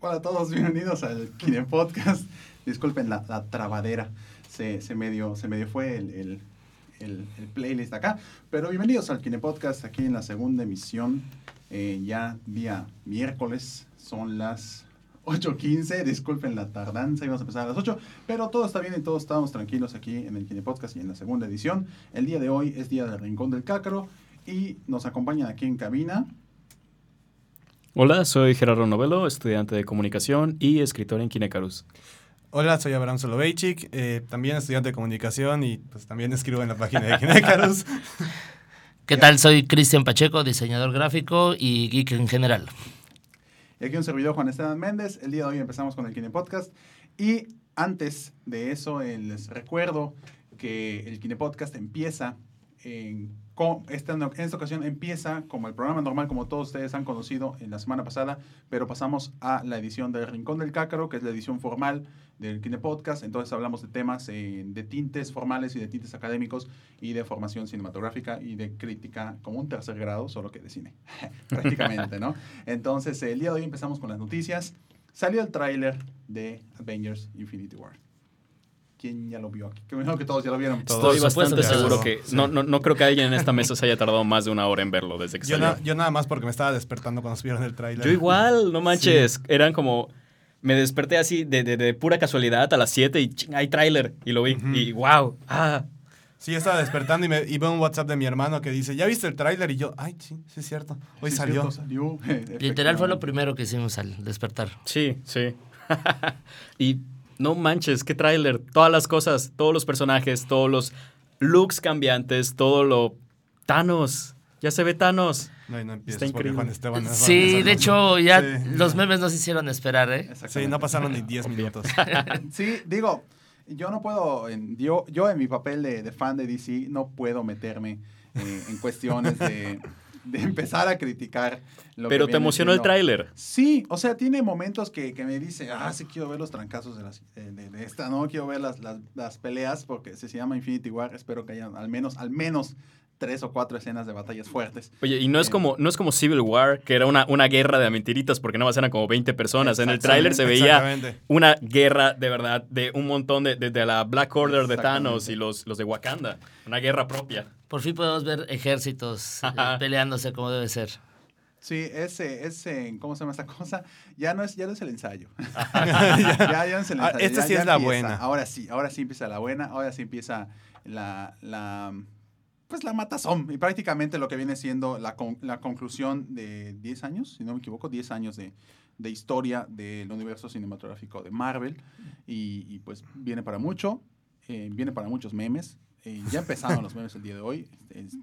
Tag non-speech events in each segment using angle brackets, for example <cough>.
Hola a todos, bienvenidos al Kine Podcast. Disculpen la, la trabadera, se, se, medio, se medio fue el, el, el, playlist acá. Pero bienvenidos al Kine Podcast, aquí en la segunda emisión, eh, ya día miércoles, son las 8.15. Disculpen la tardanza, íbamos a empezar a las 8, pero todo está bien y todos estamos tranquilos aquí en el Kine Podcast y en la segunda edición. El día de hoy es día del Rincón del Cácaro y nos acompañan aquí en cabina. Hola, soy Gerardo Novelo, estudiante de comunicación y escritor en Kinecarus. Hola, soy Abraham Soloveichik, eh, también estudiante de comunicación y pues también escribo en la página de Kinecarus. <laughs> ¿Qué tal? Soy Cristian Pacheco, diseñador gráfico y geek en general. Y aquí un servidor Juan Esteban Méndez. El día de hoy empezamos con el Kine Podcast. Y antes de eso, eh, les recuerdo que el Kine Podcast empieza en, con, esta, en esta ocasión empieza como el programa normal, como todos ustedes han conocido en la semana pasada, pero pasamos a la edición del Rincón del Cácaro, que es la edición formal del Kine Podcast. Entonces hablamos de temas eh, de tintes formales y de tintes académicos y de formación cinematográfica y de crítica como un tercer grado, solo que de cine, <laughs> prácticamente, ¿no? <laughs> Entonces el día de hoy empezamos con las noticias. Salió el tráiler de Avengers Infinity War. ¿Quién ya lo vio aquí? Que me imagino que todos ya lo vieron. Estoy Por bastante seguro que... No, no, no creo que alguien en esta mesa se haya tardado más de una hora en verlo desde que yo, salió. na- yo nada más porque me estaba despertando cuando subieron el tráiler. Yo igual, no manches. Eran como... Me desperté así de, de- de pura casualidad a las 7 y ching, hay tráiler. Y lo vi. Y wow. Ah. Sí, yo estaba despertando y, me, y veo un WhatsApp de mi hermano que dice, ¿ya viste el tráiler? Y yo, ay, sí, sí es cierto. Hoy Sí, salió. cierto, salió. <laughs> Literal fue lo primero que hicimos al despertar. Sí, sí. <laughs> y no manches, qué tráiler. Todas las cosas, todos los personajes, todos los looks cambiantes, todo lo... Thanos. Ya se ve Thanos. No, y no empieces Está increíble. Juan Esteban Sí, de hecho, ya Sí. los memes nos hicieron esperar, ¿eh? Sí, no pasaron ni 10 minutos. <laughs> Sí, digo, yo no puedo, en- yo, yo en mi papel de, de fan de DC no puedo meterme eh, en cuestiones de, de empezar a criticar lo que Pero te viene emocionó el tráiler. Sí, o sea, tiene momentos que, que me dice, ah, sí quiero ver los trancazos de, las, de, de- de esta, ¿no? Quiero ver las, las, las peleas porque se llama Infinity War, espero que haya al menos, al menos tres o cuatro escenas de batallas fuertes. Oye, y no es Eh. como, no es como Civil War, que era una, una guerra de mentiritas porque nada más eran como 20 personas. En el tráiler se veía una guerra de verdad de un montón de, de- de la Black Order de. Thanos y los, los de Wakanda. Una guerra propia. Por fin podemos ver ejércitos eh, peleándose como debe ser. Sí, ese, ese, ¿cómo se llama esta cosa? Ya no es, ya no es el ensayo. <laughs> ya, ya no es el Ah, ensayo. esta ya- sí ya es la empieza. buena. Ahora sí, ahora sí empieza la buena, ahora sí empieza la, la pues la matazón. Y prácticamente lo que viene siendo la, con- la conclusión de 10 años, si no me equivoco, 10 años de, de historia del universo cinematográfico de Marvel. Y, y, pues viene para mucho, eh, viene para muchos memes. Eh, ya empezaron los memes el día de hoy.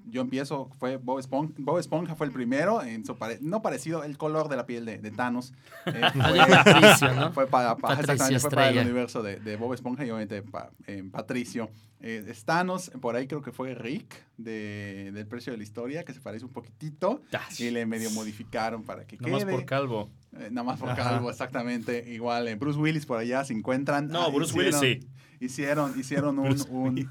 Yo empiezo, fue Bob Esponja, Bob Esponja fue el primero, en su pare- no parecido, el color de la piel de, de Thanos. eh, <laughs> Adiós, Patricio, ¿no? fue para, para, Patricio fue para el universo de, de Bob Esponja y obviamente pa- eh, Patricio. Eh, es Thanos, por ahí creo que fue Rick de, del Precio de la Historia, que se parece un poquitito y le medio modificaron para que Nada más quede. por calvo. Eh, nada más por Ajá. calvo, exactamente. Igual, eh, Bruce Willis por allá se encuentran. No, ah, Bruce Willis sí. Hicieron, hicieron un, un,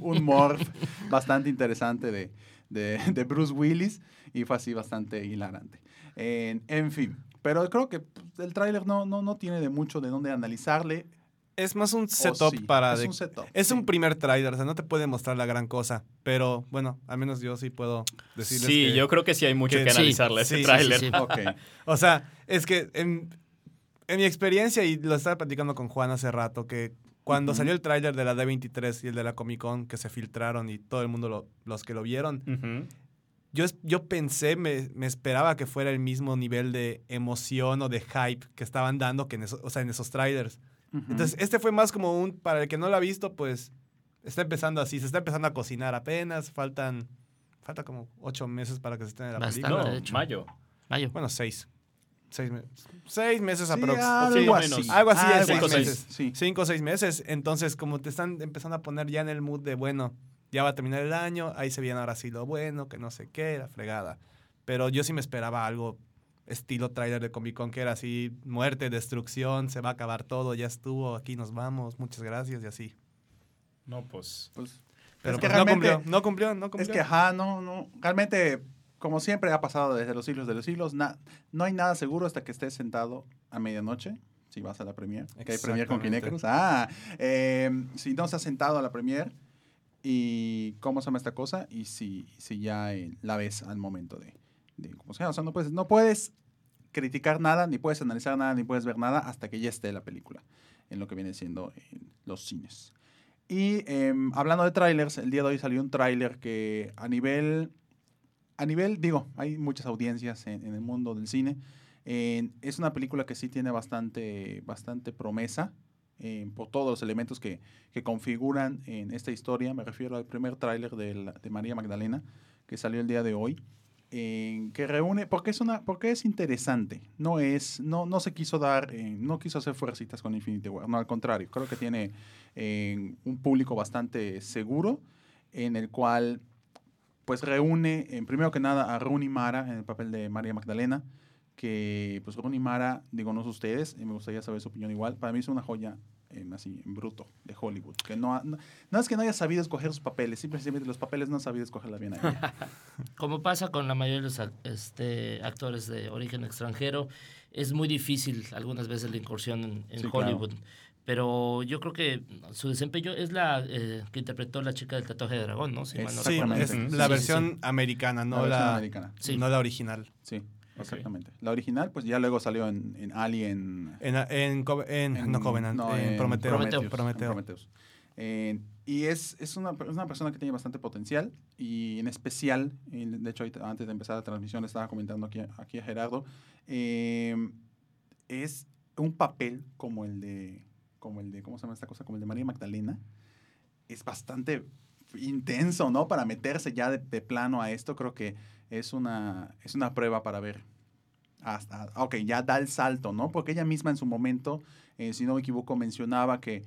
un morph bastante interesante de, de, de Bruce Willis y fue así bastante hilarante. En, en fin, pero creo que pues, el tráiler no, no, no tiene de mucho de dónde analizarle. Es más un setup sí, para... Es de- un setup. Es sí. un primer tráiler, o sea, no te puede mostrar la gran cosa. Pero bueno, al menos yo sí puedo decirles Sí, que- yo creo que sí hay mucho que- analizarle sí, ese sí, tráiler. sí, sí. Ok. <laughs> O sea, es que en, en mi experiencia, y lo estaba platicando con Juan hace rato, que cuando salió el tráiler de la D23 y el de la Comic Con, que se filtraron y todo el mundo, lo- los que lo vieron, yo, yo pensé, me, me esperaba que fuera el mismo nivel de emoción o de hype que estaban dando que en, eso- o sea, en esos trailers. Entonces, este fue más como un, para el que no lo ha visto, pues está empezando así, se está empezando a cocinar apenas, faltan, falta como ocho meses para que se estrene la Bastante. película. No, de hecho. mayo. Mayo. Bueno, seis. Seis, me- seis meses Sí, aprox. algo Sí, así. Algo así Algo seis meses. Sí. Cinco o seis meses. Entonces, como te están empezando a poner ya en el mood de, bueno, ya va a terminar el año, ahí se viene ahora sí lo bueno, que no sé qué, la fregada. Pero yo sí me esperaba algo estilo trailer de Comic Con, que era así, muerte, destrucción, se va a acabar todo, ya estuvo, aquí nos vamos, muchas gracias y así. No, pues. Pues, Pero es que pues, no realmente, cumplió, no cumplió, no cumplió. es que, ajá, no, no, realmente, como siempre ha pasado desde los siglos de los siglos, na- no hay nada seguro hasta que estés sentado a medianoche, si vas a la premier, que hay premier con. Kinecros. Ah, eh, si no estás sentado a la premier y cómo se llama esta cosa y si, si ya eh, la ves al momento de, de cómo se llama. O sea, no puedes, no puedes criticar nada, ni puedes analizar nada, ni puedes ver nada hasta que ya esté la película en lo que viene siendo en los cines. Y em, hablando de trailers, el día de hoy salió un tráiler que a nivel, a nivel, digo, hay muchas audiencias en, el mundo del cine. Es una película que sí tiene bastante, bastante promesa por todos los elementos que, que configuran en esta historia. Me refiero al primer tráiler de María Magdalena que salió el día de hoy. eh, que reúne, porque es una, porque es interesante, no es, no, no se quiso dar, eh, no quiso hacer fuercitas con Infinity War, no al contrario, creo que tiene eh, un público bastante seguro, en el cual pues reúne, en primero que nada, a Rooney Mara en el papel de María Magdalena, que pues Rooney Mara, digo, no sé ustedes, y me gustaría saber su opinión igual, para mí es una joya eh, así, en bruto, de Hollywood, que no, ha- no, no es que no haya sabido escoger sus papeles, simplemente los papeles no han sabido escogerla bien a ella. <laughs> Como pasa con la mayoría de los este, actores de origen extranjero, es muy difícil algunas veces la incursión en, en Sí, claro. Pero yo creo que su desempeño es la eh, que interpretó la chica del tatuaje de dragón, ¿no? Si no Sí, es la Sí, sí, versión americana, no la versión la, americana. Sí. no la original. Sí, exactamente. La original, pues ya luego salió en, en Alien. En, en, en- en- no Covenant, no, en, Prometeo. Prometeo. en Prometeo. Prometheus. Eh, y es, es, una, es una persona que tiene bastante potencial y en especial, y de hecho antes de empezar la transmisión le estaba comentando aquí, a- aquí a Gerardo, eh, es un papel como el de, como el de, ¿cómo se llama esta cosa? Como el de María Magdalena. Es bastante intenso, ¿no? Para meterse ya de, plano a esto, creo que es una, es una prueba para ver hasta, ok, ya da el salto, ¿no? Porque ella misma en su momento, eh, si no me equivoco, mencionaba que,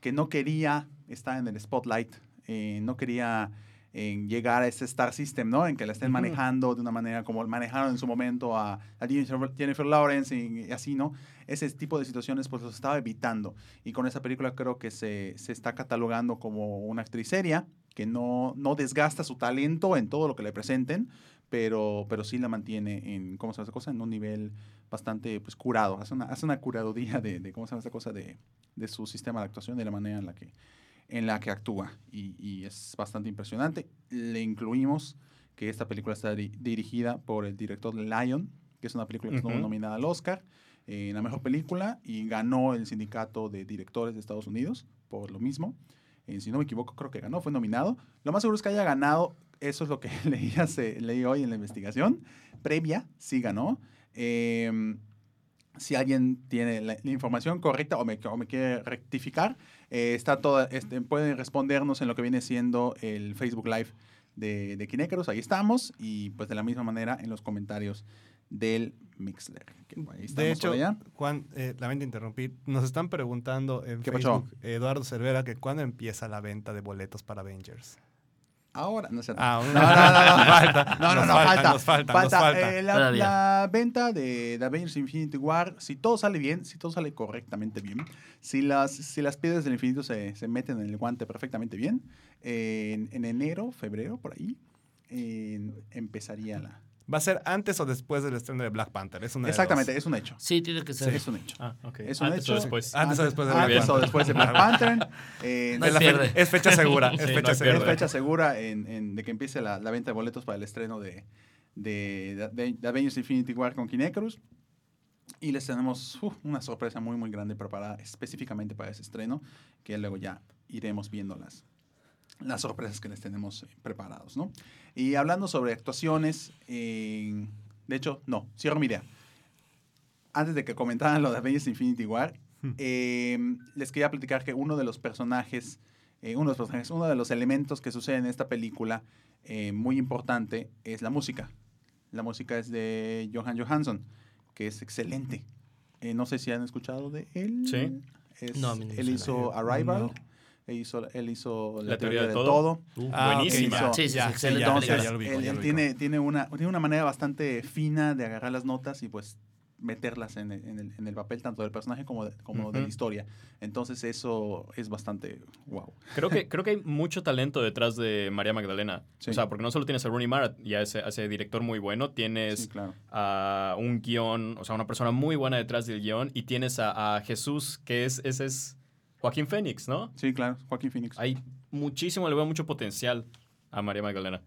que no quería estar en el spotlight, eh, no quería eh, llegar a ese Star System, ¿no? En que la estén manejando de una manera como manejaron en su momento a, a Jennifer, Jennifer Lawrence y, y así, ¿no? Ese tipo de situaciones pues los estaba evitando. Y con esa película creo que se, se está catalogando como una actriz seria, que no, no desgasta su talento en todo lo que le presenten, pero, pero sí la mantiene en, ¿cómo se llama esa cosa? En un nivel bastante pues, curado. Hace una, hace una curaduría de, de, ¿cómo se llama esta cosa? De, de su sistema de actuación, de la manera en la que, en la que actúa. Y, y es bastante impresionante. Le incluimos que esta película está di- dirigida por el director Lion, que es una película que estuvo Ujú. nominada al Oscar eh, en la mejor película y ganó el sindicato de directores de Estados Unidos por lo mismo. Eh, si no me equivoco, creo que ganó, fue nominado. Lo más seguro es que haya ganado. Eso es lo que <laughs> leí, hace- leí hoy en la investigación. Previa, sí ganó. Eh, si alguien tiene la, la información correcta o me, o me quiere rectificar, eh, está toda, este, pueden respondernos en lo que viene siendo el Facebook Live de, de Kinecarus. Ahí estamos. Y pues de la misma manera en los comentarios del Mixler. que, ahí estamos De hecho, allá. Juan, eh, lamento interrumpir, nos están preguntando en ¿Qué pasó? Facebook, Eduardo Cervera, que cuándo empieza la venta de boletos para Avengers. Ahora, no sé. Ah, <laughs> no, no, no, no, <laughs> falta. No, no, no, falta, falta. Nos falta, nos Falta, falta. eh, la, venta de, de Avengers Infinity War, si todo sale bien, si todo sale correctamente bien, si las, si las piedras del infinito se, se meten en el guante perfectamente bien, en, en enero, febrero, por ahí, empezaría la... ¿Va a ser antes o después del estreno de Black Panther? Es una Exactamente, es un hecho. Sí, tiene que ser. Es un hecho. Ah, ok. Es un Antes hecho. o después. Antes o después de Antes Black o Panther. después de Black <laughs> Panther. eh, No Es, fe- es fecha <laughs> segura. Es Sí, fecha no es segura. pierde. fecha segura en, en- de que empiece la, la venta de boletos para el estreno de, de, de, de Avengers Infinity War con Kinecarus. Y les tenemos uf, una sorpresa muy, muy grande preparada específicamente para ese estreno, que luego ya iremos viendo las, sorpresas que les tenemos eh, preparados, ¿no? Y hablando sobre actuaciones, eh, de hecho, no, cierro mi idea. Antes de que comentaran lo de Avengers Infinity War, eh, les quería platicar que uno de los personajes, eh, uno de los personajes, uno de los elementos que sucede en esta película eh, muy importante es la música. La música es de Johan Johansson. que es excelente. Eh, no sé si han escuchado de él. Sí. Es- No, él hizo Arrival. No. Él hizo, él hizo La, La teoría, de todo. todo. Uh, Ah, Buenísima. ya, Sí, sí, sí, ya, excelente ya, Entonces, ya, ya él, ya tiene, una, tiene una manera bastante fina de agarrar las notas y pues meterlas en el, en el, en el papel tanto del personaje como, de, como de la historia. Entonces eso es bastante wow. Creo que, creo que hay mucho talento detrás de María Magdalena. Sí. O sea, porque no solo tienes a Rooney Mara y a ese, ese director muy bueno, tienes Sí, claro. a un guion, o sea, una persona muy buena detrás del guion, y tienes a, a Jesús, que es, ese es Joaquín Fénix, ¿no? Sí, claro. Joaquín Phoenix. Hay muchísimo, le veo mucho potencial a María Magdalena.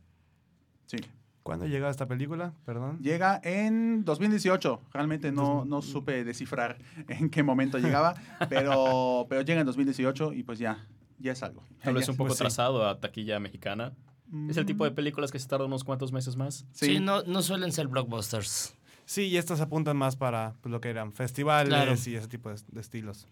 Sí. ¿Cuándo llega esta película? Perdón. Llega en 2018. Realmente no, no supe descifrar <laughs> en qué momento llegaba, <laughs> pero, pero llega en 2018 y pues ya, ya es algo. Tal vez un poco pues sí. trazado a taquilla mexicana. Es el tipo de Mm, películas que se tardan unos cuantos meses más. Sí, Sí, no, no suelen ser blockbusters. Sí, y estos apuntan más para pues, lo que eran festivales Claro. y ese tipo de, de estilos.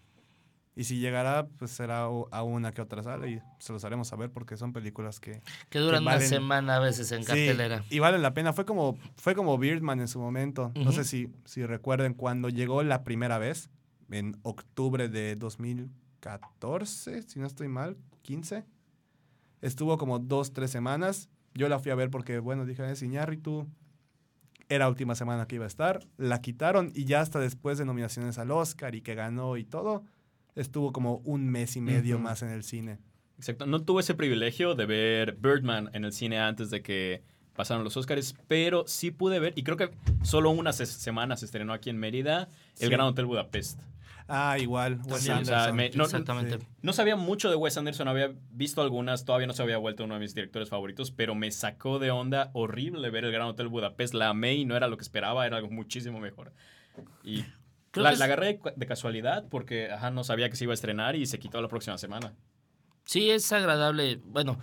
Y si llegará, pues será a una que otra sala y se los haremos saber porque son películas que... Que duran Que valen- una semana a veces en Sí, cartelera. y valen la pena. Fue como, fue como Birdman en su momento. No Ujú. sé si, si recuerden cuando llegó la primera vez, en octubre de 2014, si no estoy mal, 15. Estuvo como dos, tres semanas. Yo la fui a ver porque, bueno, dije, es Iñárritu. Era última semana que iba a estar. La quitaron y ya hasta después de nominaciones al Oscar y que ganó y todo, estuvo como un mes y medio más en el cine. Exacto. No tuve ese privilegio de ver Birdman en el cine antes de que pasaron los Oscars, pero sí pude ver, y creo que solo unas se- semanas se estrenó aquí en Mérida, El Sí. Gran Hotel Budapest. Ah, igual. Wes Sí, o sea, Anderson. me- no- Exactamente. No sabía mucho de Wes Anderson, había visto algunas, todavía no se había vuelto uno de mis directores favoritos, pero me sacó de onda horrible ver el Gran Hotel Budapest. La amé y no era lo que esperaba, era algo muchísimo mejor. Y Creo la, que es- la agarré de casualidad porque ajá, no sabía que se iba a estrenar y se quitó la próxima semana. Sí, es agradable, bueno,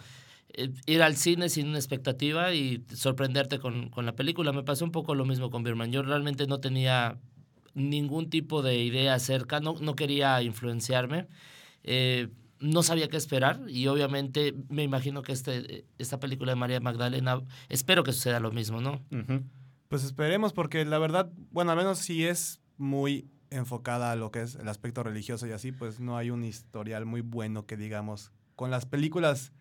eh, ir al cine sin una expectativa y sorprenderte con, con la película. Me pasó un poco lo mismo con Birman. Yo realmente no tenía ningún tipo de idea acerca, no, no quería influenciarme. Eh, no sabía qué esperar y obviamente me imagino que este, esta película de María Magdalena, espero que suceda lo mismo, ¿no? Pues esperemos, porque la verdad, bueno, al menos si es muy enfocada a lo que es el aspecto religioso y así, pues no hay un historial muy bueno que digamos con las películas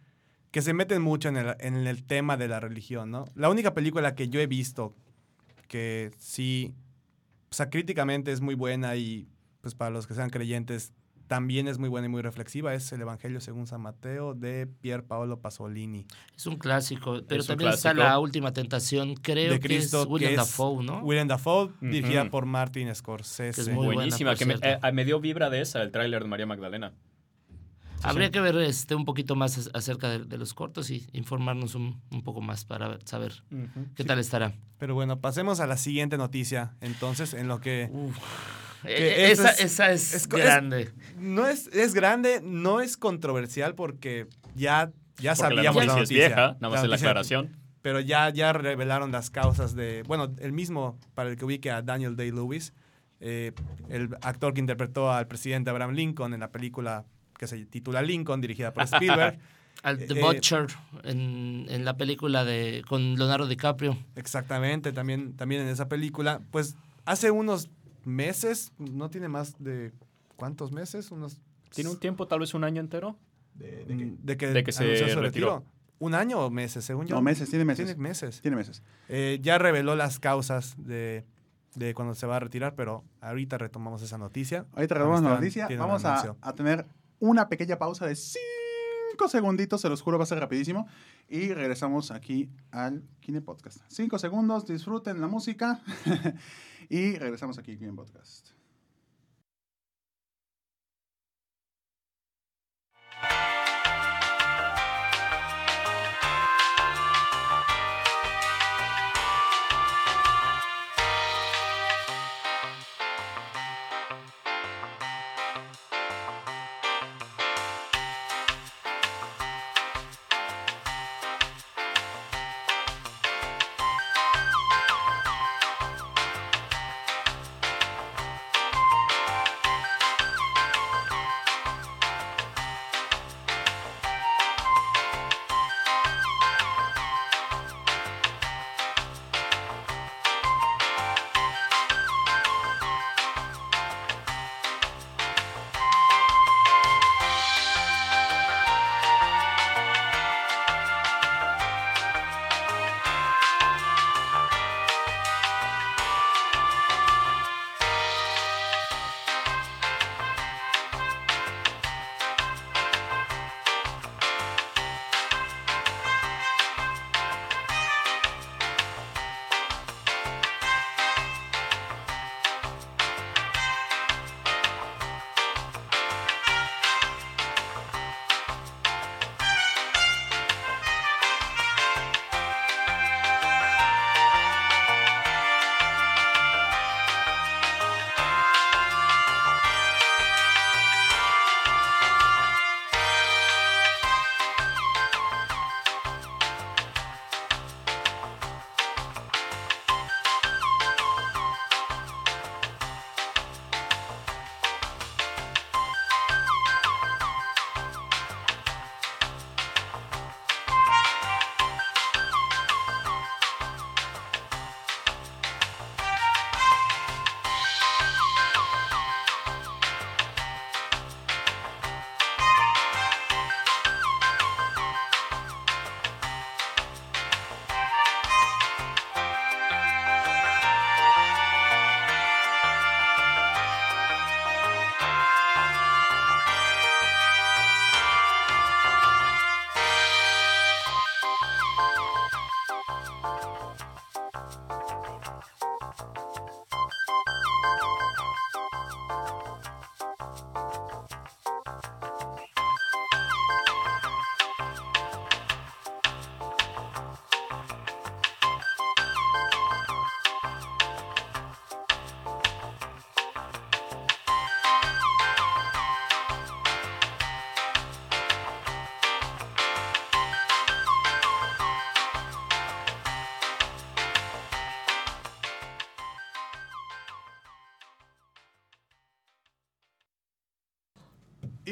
que se meten mucho en el, en el tema de la religión, ¿no? La única película que yo he visto que sí, o sea, críticamente es muy buena y pues para los que sean creyentes también es muy buena y muy reflexiva es el Evangelio según San Mateo de Pier Paolo Pasolini. Es un clásico, pero Es también está clásico. La Última Tentación, creo de que Cristo, es William que es Dafoe, ¿no? William Dafoe, dirigida Ujú. por Martin Scorsese. Que es muy buena, Buenísima, por que me, eh, me dio vibra de esa, el tráiler de María Magdalena. Habría que ver este, un poquito más ac- acerca de, de los cortos y informarnos un, un poco más para saber qué tal estará. Pero bueno, pasemos a la siguiente noticia. Entonces, en lo que Eh, Que esa, eso es- esa es, es es- grande. no es, es grande, no es controversial porque ya, ya Porque la sabíamos la noticia es noticia. vieja, nada más en la noticia- aclaración. Pero ya, ya revelaron las causas de. Bueno, el mismo, para el que ubique a Daniel Day-Lewis, eh, el actor que interpretó al presidente Abraham Lincoln en la película que se titula Lincoln, dirigida por Spielberg. <laughs> Al The eh, Butcher en, en la película de con Leonardo DiCaprio. Exactamente, también, también en esa película. Pues hace unos meses, no tiene más de. ¿Cuántos meses? Unos. ¿Tiene un tiempo, tal vez un año entero? ¿De, mm, de que, De que se su retiró. retiro. ¿Un año o meses, según yo? No, meses, tiene meses. Tiene meses. Tiene meses. Eh, ya reveló las causas de, de cuando se va a retirar, pero ahorita retomamos esa noticia. Ahorita retomamos la noticia. Vamos a, a tener una pequeña pausa de cinco segunditos, se los juro, va a ser rapidísimo. Y regresamos aquí al Kine Podcast. Cinco segundos, disfruten la música. <laughs> y regresamos aquí al Kine Podcast.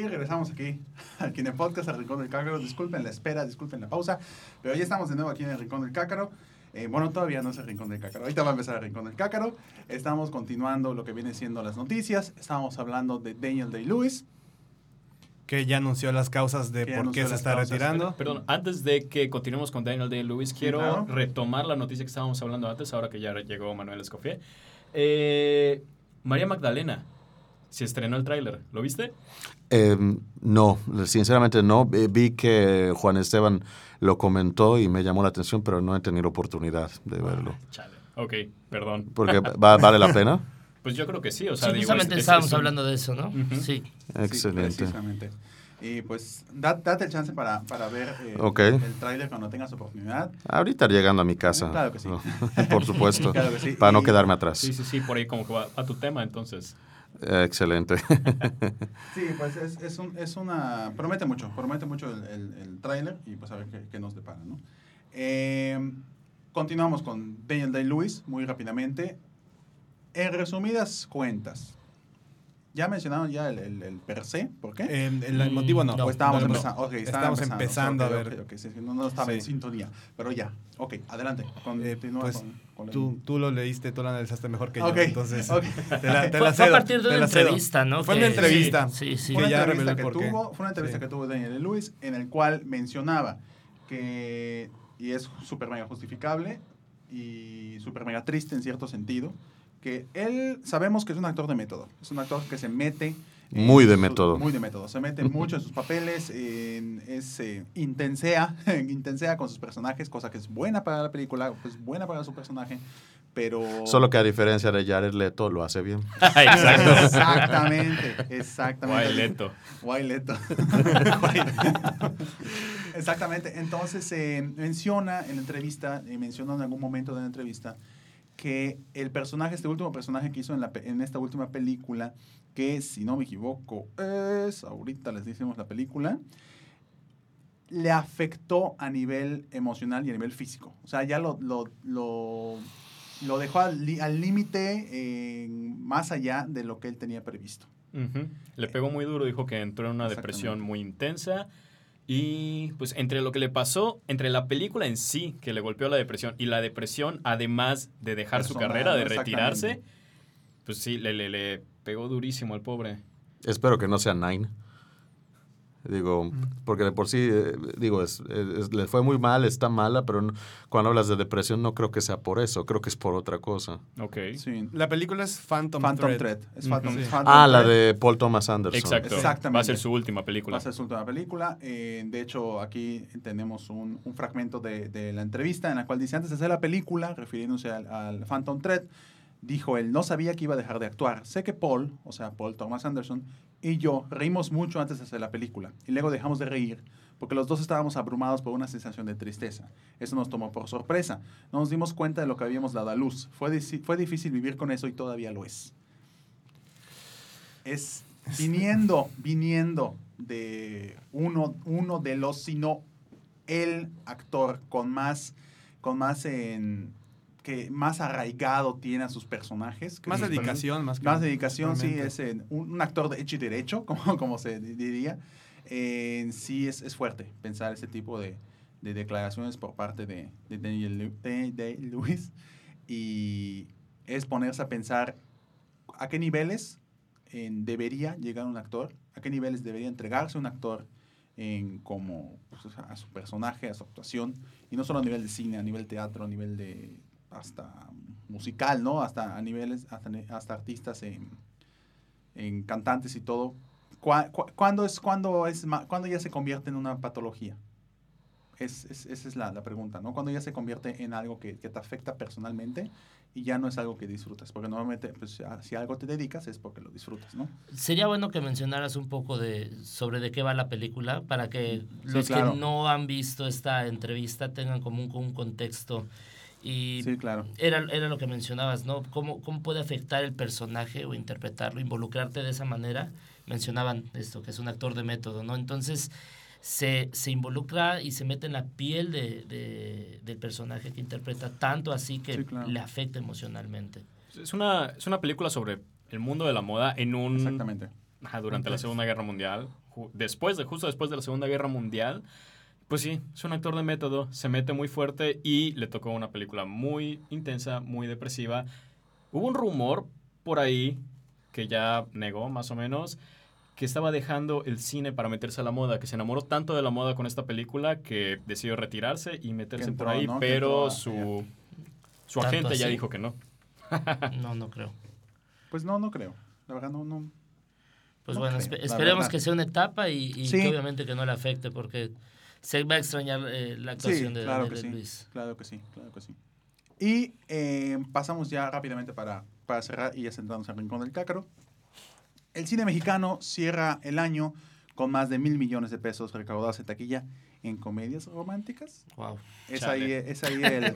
Y regresamos aquí <laughs> al Kine Podcast, al Rincón del Cácaro. Disculpen la espera, disculpen la pausa, pero ya estamos de nuevo aquí en el Rincón del Cácaro. Eh, bueno, todavía no es el Rincón del Cácaro. Ahorita va a empezar el Rincón del Cácaro. Estamos continuando lo que viene siendo las noticias. Estábamos hablando de Daniel Day-Lewis. Que ya anunció las causas de por qué se está causas. retirando. Perdón, antes de que continuemos con Daniel Day-Lewis, quiero claro. retomar la noticia que estábamos hablando antes, ahora que ya llegó Manuel Escofié. Eh, María Magdalena se estrenó el tráiler, ¿lo viste? Eh, no, sinceramente no. Vi- que Juan Esteban lo comentó y me llamó la atención, pero no he tenido oportunidad de verlo. Chale. Ok, perdón. Porque va- vale la pena. <laughs> Pues yo creo que sí, o sea, Sí, digo, justamente es- es- estábamos es un- hablando de eso, ¿no? Ujú. Sí. Sí, Excelente. precisamente. Y pues, da- date el chance para, para ver eh, Ok. el tráiler cuando tengas oportunidad. Ahorita llegando a mi casa. Claro que sí. ¿no? <laughs> Por supuesto. <laughs> Claro que sí. Para no Y- quedarme atrás. Sí, sí, sí, por ahí como que va a tu tema, entonces. Eh, Excelente. <laughs> Sí, pues es, es, un- es una... Promete mucho, promete mucho el, el, tráiler y pues a ver qué, qué nos depara, ¿no? Eh, continuamos con Daniel Day-Lewis, muy rápidamente. En resumidas cuentas, ya mencionaron ya el, el, el per se, ¿por qué? Eh, el, el motivo no. o estábamos No, no. empezando. ok, estaba Estábamos empezando a Ok, ver. ok, ok, sí, sí, no, no estaba en Sí. sintonía, pero ya. Ok, adelante. Eh, Continúa pues, con, con el- Tú, tú lo leíste, tú lo analizaste mejor que yo. Entonces, ok. te la, te Fue, la fue a cedo, partir de una la cedo. entrevista, ¿no? Fue una entrevista. Sí, sí. Una que ya entrevista que tuvo, fue una entrevista Sí. que tuvo Daniel Lewis en el cual mencionaba que, y es súper mega justificable y súper mega triste en cierto sentido, que él sabemos que es un actor de método, es un actor que se mete... Muy de su- método. Muy de método, se mete <laughs> mucho en sus papeles, en, es, eh, intensea, <laughs> intensea con sus personajes, cosa que es buena para la película, pues buena para su personaje, pero... Solo que a diferencia de Jared Leto, lo hace bien. <laughs> Exacto. Exactamente, exactamente. Guay, lento. Guay Leto. Exactamente. Entonces, eh, menciona en la entrevista, eh, menciona en algún momento de la entrevista, que el personaje, este último personaje que hizo en, la, en esta última película, que si no me equivoco es, ahorita les decimos la película, le afectó a nivel emocional y a nivel físico. O sea, ya lo, lo, lo, lo dejó al límite eh, más allá de lo que él tenía previsto. Le pegó muy duro, dijo que entró en una depresión muy intensa. Y pues entre lo que le pasó, entre la película en sí, que le golpeó la depresión, y la depresión, además de dejar su carrera, de retirarse, pues sí, le, le, le pegó durísimo al pobre. Espero que no sea Nine. Digo, Mm. porque de por sí, eh, digo, es, es- le fue muy mal, está mala, pero no- cuando hablas de depresión no creo que sea por eso, creo que es por otra cosa. Ok. Sí. La película es Phantom, Phantom Thread. Thread. Es. Phantom, Sí. Phantom Ah, la Thread. de Paul Thomas Anderson. Exacto. Exactamente. Va a ser su última Va película. a ser su última película. Eh, de hecho, aquí tenemos un, un fragmento de, de la entrevista en la cual dice, antes de hacer la película, refiriéndose al, al Phantom Thread, dijo él, no sabía que iba a dejar de actuar. Sé que Paul, o sea, Paul Thomas Anderson, y yo reímos mucho antes de hacer la película. Y luego dejamos de reír porque los dos estábamos abrumados por una sensación de tristeza. Eso nos tomó por sorpresa. No nos dimos cuenta de lo que habíamos dado a luz. Fue, fue difícil vivir con eso y todavía lo es. Es viniendo, <laughs> viniendo de uno, uno de los, sino el actor con más, con más en, que más arraigado tiene a sus personajes. que Más personajes- dedicación, más que más dedicación, sí, es en- un, un actor de hecho y derecho, <laughs> como, como se di- diría. Eh, sí, es, es fuerte pensar ese tipo de, de declaraciones por parte de, de de- de Lewis. Y es ponerse a pensar a qué niveles en, debería llegar un actor, a qué niveles debería entregarse un actor en como pues, a su personaje, a su actuación, y no solo a nivel de cine, a nivel teatro, a nivel de hasta musical, ¿no? Hasta a niveles, hasta, hasta artistas en, en cantantes y todo. ¿Cuá- cu- ¿Cuándo, es, cuándo, es, cuándo ya se convierte en una patología? Es, es- esa es la, la pregunta, ¿no? Cuando ya se convierte en algo que, que te afecta personalmente y ya no es algo que disfrutas. Porque normalmente, pues, si a algo te dedicas es porque lo disfrutas, ¿no? Sería bueno que mencionaras un poco de sobre de qué va la película para que Sí, los claro. que no han visto esta entrevista tengan como un, un contexto. Y Sí, claro. era, era lo que mencionabas, ¿no? ¿Cómo, ¿Cómo puede afectar el personaje o interpretarlo, involucrarte de esa manera? Mencionaban esto, que es un actor de método, ¿no? Entonces se, se involucra y se mete en la piel de, de- del personaje que interpreta, tanto así que Sí, claro. le afecta emocionalmente. Es una, es una película sobre el mundo de la moda en un... Exactamente. Ajá, durante la Segunda Guerra Mundial, ju- después de, justo después de la Segunda Guerra Mundial. Pues sí, es un actor de método, se mete muy fuerte y le tocó una película muy intensa, muy depresiva. Hubo un rumor por ahí que ya negó más o menos que estaba dejando el cine para meterse a la moda, que se enamoró tanto de la moda con esta película que decidió retirarse y meterse entró, por ahí, ¿no? Pero entró su, su agente ya así. dijo que no. <laughs> No, no creo. Pues no, no creo. La verdad, no, no. Pues No bueno, creo, esperemos verdad. que sea una etapa y, y Sí. que obviamente que no le afecte porque se va a extrañar eh, la Sí, actuación de claro Daniel que sí. Luis. Claro que sí, claro que sí. Y eh, pasamos ya rápidamente para, para cerrar y ya centrarnos en el Rincón del Cácaro. El cine mexicano cierra el año con más de mil millones de pesos recaudados en taquilla en comedias románticas. Wow. Es Chale. ahí, es ahí, <laughs> el,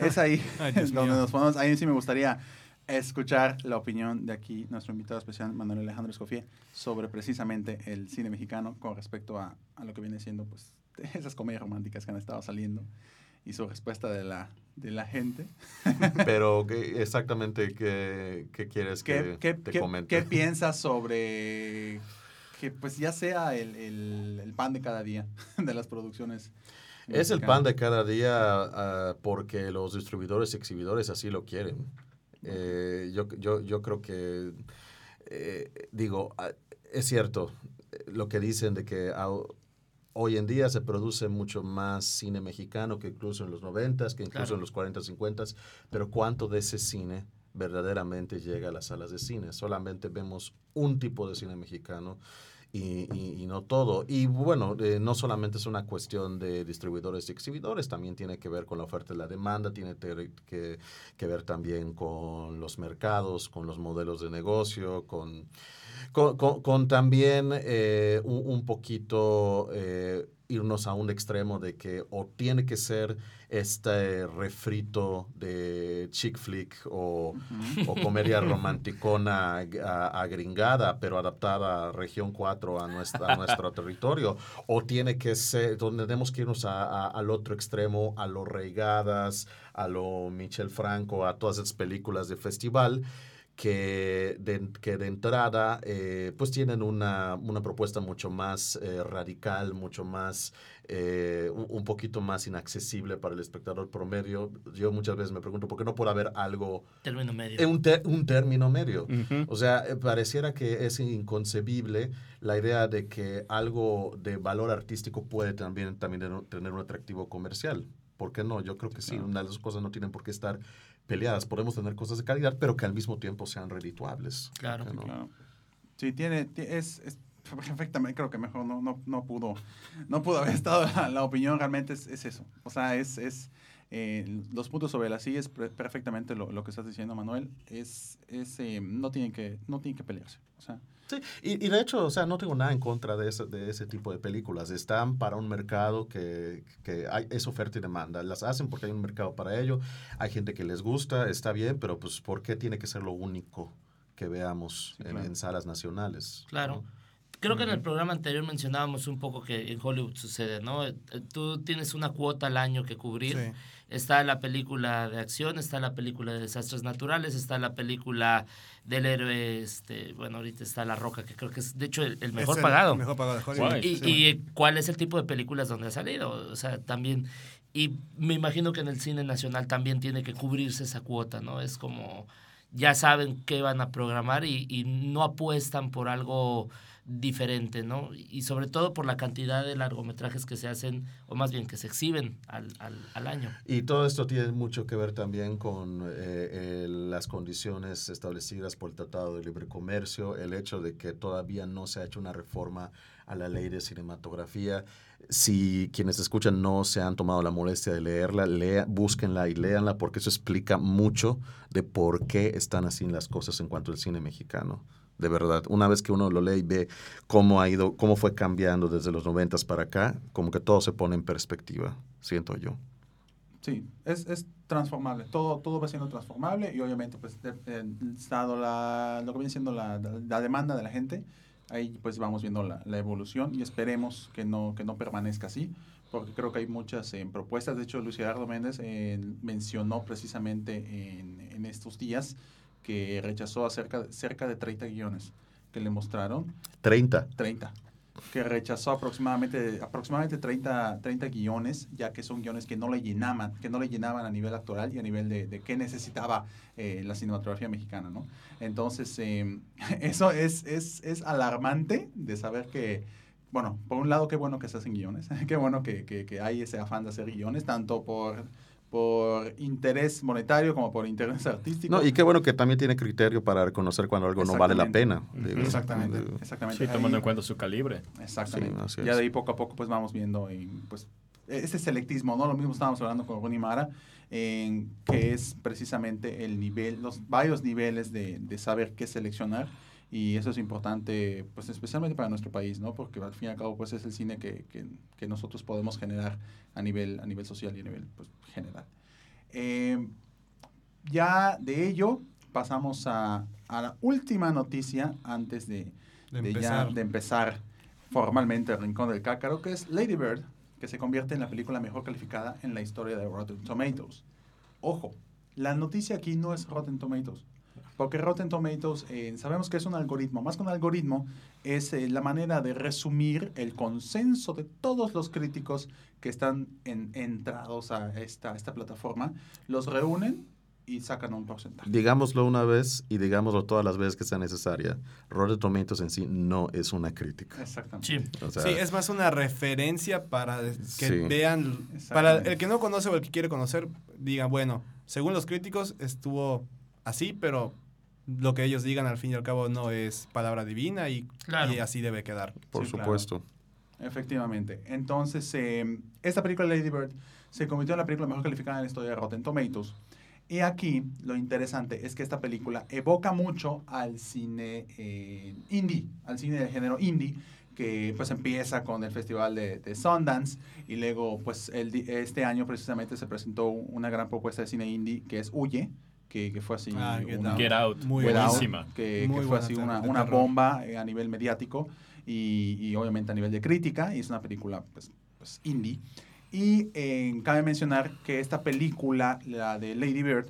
es ahí Ay, donde nos ponemos. A mí sí me gustaría escuchar la opinión de aquí, nuestro invitado especial, Manuel Alejandro Escofié, sobre precisamente el cine mexicano con respecto a, a lo que viene siendo pues, <laughs> esas comedias románticas que han estado saliendo y su respuesta de la, de la gente. <laughs> Pero ¿qué- <laughs> exactamente qué, qué quieres ¿Qué, que qué, te comente? qué piensas sobre que pues ya sea el, el- el pan de cada día de las producciones? Es el pan de cada día ah, porque los distribuidores y exhibidores así lo quieren. Eh, yo, yo, yo creo que, eh, digo, ah, es cierto eh, lo que dicen de que au- hoy en día se produce mucho más cine mexicano que incluso en los 90, que incluso Claro. en los 40, 50, pero ¿cuánto de ese cine verdaderamente llega a las salas de cine? Solamente vemos un tipo de cine mexicano y, y- y no todo. Y bueno, eh, no solamente es una cuestión de distribuidores y exhibidores, también tiene que ver con la oferta y la demanda, tiene que ver también con los mercados, con los modelos de negocio, con, con, con- con también eh, un, un poquito eh, irnos a un extremo de que o tiene que ser este refrito de chick flick o, o comedia <laughs> romanticona agringada, pero adaptada a región 4 a, nuestra, a nuestro territorio. O tiene que ser, donde tenemos que irnos a- a- al otro extremo, a lo Reigadas, a lo Michel Franco, a todas esas películas de festival que de, que de entrada eh, pues tienen una, una propuesta mucho más eh, radical, mucho más, eh, un, un poquito más inaccesible para el espectador promedio. Yo muchas veces me pregunto, ¿por qué no puede haber algo, Término medio. eh, un, te- un término medio? O sea, eh, pareciera que es inconcebible la idea de que algo de valor artístico puede también, también tener- tener un atractivo comercial. ¿Por qué no? Yo creo que sí, Claro. una de las cosas no tienen por qué estar peleadas. Podemos tener cosas de calidad, pero que al mismo tiempo sean redituables. ¿Por Claro. no? Claro. Sí, tiene, ti- es, es perfectamente, creo que mejor no, no, no pudo, no pudo haber estado la, la opinión, realmente es, es eso. O sea, es, es eh, los puntos sobre la silla es pre- perfectamente lo, lo que estás diciendo, Manuel. Es, es eh, no tienen que, no tienen que pelearse. O sea, Sí, y, y de hecho, o sea, no tengo nada en contra de ese, de ese tipo de películas. Están para un mercado que, que hay, es oferta y demanda. Las hacen porque hay un mercado para ello. Hay gente que les gusta, está bien, pero pues ¿por qué tiene que ser lo único que veamos Sí, en, salas nacionales? Claro. ¿no? Creo que en el programa anterior mencionábamos un poco que en Hollywood sucede, ¿no? Eh, Tú tienes una cuota al año que cubrir. Sí. Está la película de acción, está la película de desastres naturales, está la película del héroe, este, bueno, ahorita está La Roca, que creo que es, de hecho, el, el mejor Es el pagado. mejor pagado de Hollywood. Y, Sí. y, cuál es el tipo de películas donde ha salido. O sea, también. Y me imagino que en el cine nacional también tiene que cubrirse esa cuota, ¿no? Es como. Ya saben qué van a programar y, y no apuestan por algo diferente, ¿no? Y sobre todo por la cantidad de largometrajes que se hacen, o más bien que se exhiben al, al, al año. Y todo esto tiene mucho que ver también con eh, las condiciones establecidas por el Tratado de Libre Comercio, el hecho de que todavía no se ha hecho una reforma a la ley de cinematografía. Si quienes escuchan no se han tomado la molestia de leerla, lea, búsquenla y léanla porque eso explica mucho de por qué están así las cosas en cuanto al cine mexicano. De verdad, una vez que uno lo lee y ve cómo ha ido, cómo fue cambiando desde los noventas para acá, como que todo se pone en perspectiva, siento yo. sí, es, es transformable. Todo, todo va siendo transformable y obviamente, pues, dado la, lo que viene siendo la- la demanda de la gente, ahí pues vamos viendo la, la evolución y esperemos que no, que no permanezca así, porque creo que hay muchas eh, propuestas. De hecho, Luis Gerardo Méndez eh, mencionó precisamente en, en estos días que rechazó a cerca, cerca de 30 guiones que le mostraron. 30. 30. que rechazó aproximadamente, aproximadamente 30, 30 guiones, ya que son guiones que no le llenaban, que no le llenaban a nivel actoral y a nivel de, de qué necesitaba eh, la cinematografía mexicana, ¿no? Entonces, eh, <laughs> eso es, es, es alarmante de saber que, bueno, por un lado, qué bueno que se hacen guiones, <laughs> qué bueno que, que, que hay ese afán de hacer guiones, tanto por por interés monetario como por interés <laughs> artístico. No, y qué bueno que también tiene criterio para reconocer cuando algo no vale la pena. Digo, exactamente, exactamente. Sí, tomando en cuenta su calibre. Exactamente. Sí, ya de ahí poco a poco pues vamos viendo en, pues, ese selectismo, ¿no? Lo mismo estábamos hablando con Ronnie Mara, en, que es precisamente el nivel, los varios niveles de, de saber qué seleccionar y eso es importante, pues especialmente para nuestro país, ¿no? Porque al fin y al cabo, pues es el cine que, que, que nosotros podemos generar a nivel, a nivel social y a nivel pues, general. Eh, ya de ello, pasamos a, a, la última noticia antes de, de, de, empezar. Ya, de empezar formalmente el Rincón del Cácaro, que es Lady Bird, que se convierte en la película mejor calificada en la historia de Rotten Tomatoes. Ojo, la noticia aquí no es Rotten Tomatoes. Porque Rotten Tomatoes eh, sabemos que es un algoritmo. Más que un algoritmo, es eh, la manera de resumir el consenso de todos los críticos que están en, entrados a esta, esta plataforma. Los reúnen y sacan un porcentaje. Digámoslo una vez y digámoslo todas las veces que sea necesaria. Rotten Tomatoes en sí no es una crítica. Exactamente. Sí, o sea, sí es más una referencia para que sí. vean, para el que no conoce o el que quiere conocer, diga, bueno, según los críticos estuvo así, pero lo que ellos digan al fin y al cabo no es palabra divina y, claro. y así debe quedar. Por sí, supuesto. Claro. Efectivamente. Entonces, eh, esta película Lady Bird se convirtió en la película mejor calificada en la historia de Rotten Tomatoes. Y aquí lo interesante es que esta película evoca mucho al cine eh, indie, al cine de género indie, que pues empieza con el festival de, de Sundance y luego pues el, este año precisamente se presentó una gran propuesta de cine indie que es Huye, que, que, fue así ah, get, una, get Out, muy buenísima. Que, muy que fue así una, una bomba a nivel mediático y, y, obviamente a nivel de crítica, y es una película pues, pues indie. Y eh, cabe mencionar que esta película, la de Lady Bird,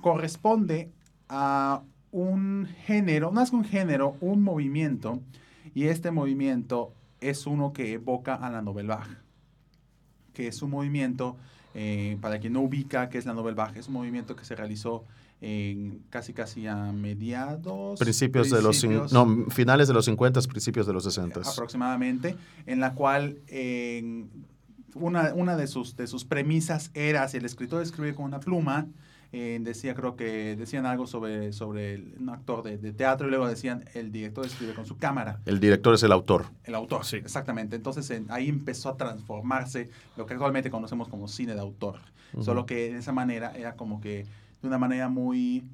corresponde a un género, no es un género, un movimiento, y este movimiento es uno que evoca a la Nouvelle Vague, que es un movimiento, eh, para quien no ubica qué es la Nouvelle Vague, es un movimiento que se realizó en casi casi a mediados principios, principios, de los no finales de los 50 principios de los 60 aproximadamente en la cual eh, una, una de sus de sus premisas era si el escritor escribe con una pluma eh, decía creo que decían algo sobre sobre el, un actor de, de, teatro y luego decían el director escribe con su cámara. El director es el autor. El autor sí. exactamente. Entonces en, ahí empezó a transformarse lo que actualmente conocemos como cine de autor. Uh -huh. solo que de esa manera era como que de una manera muy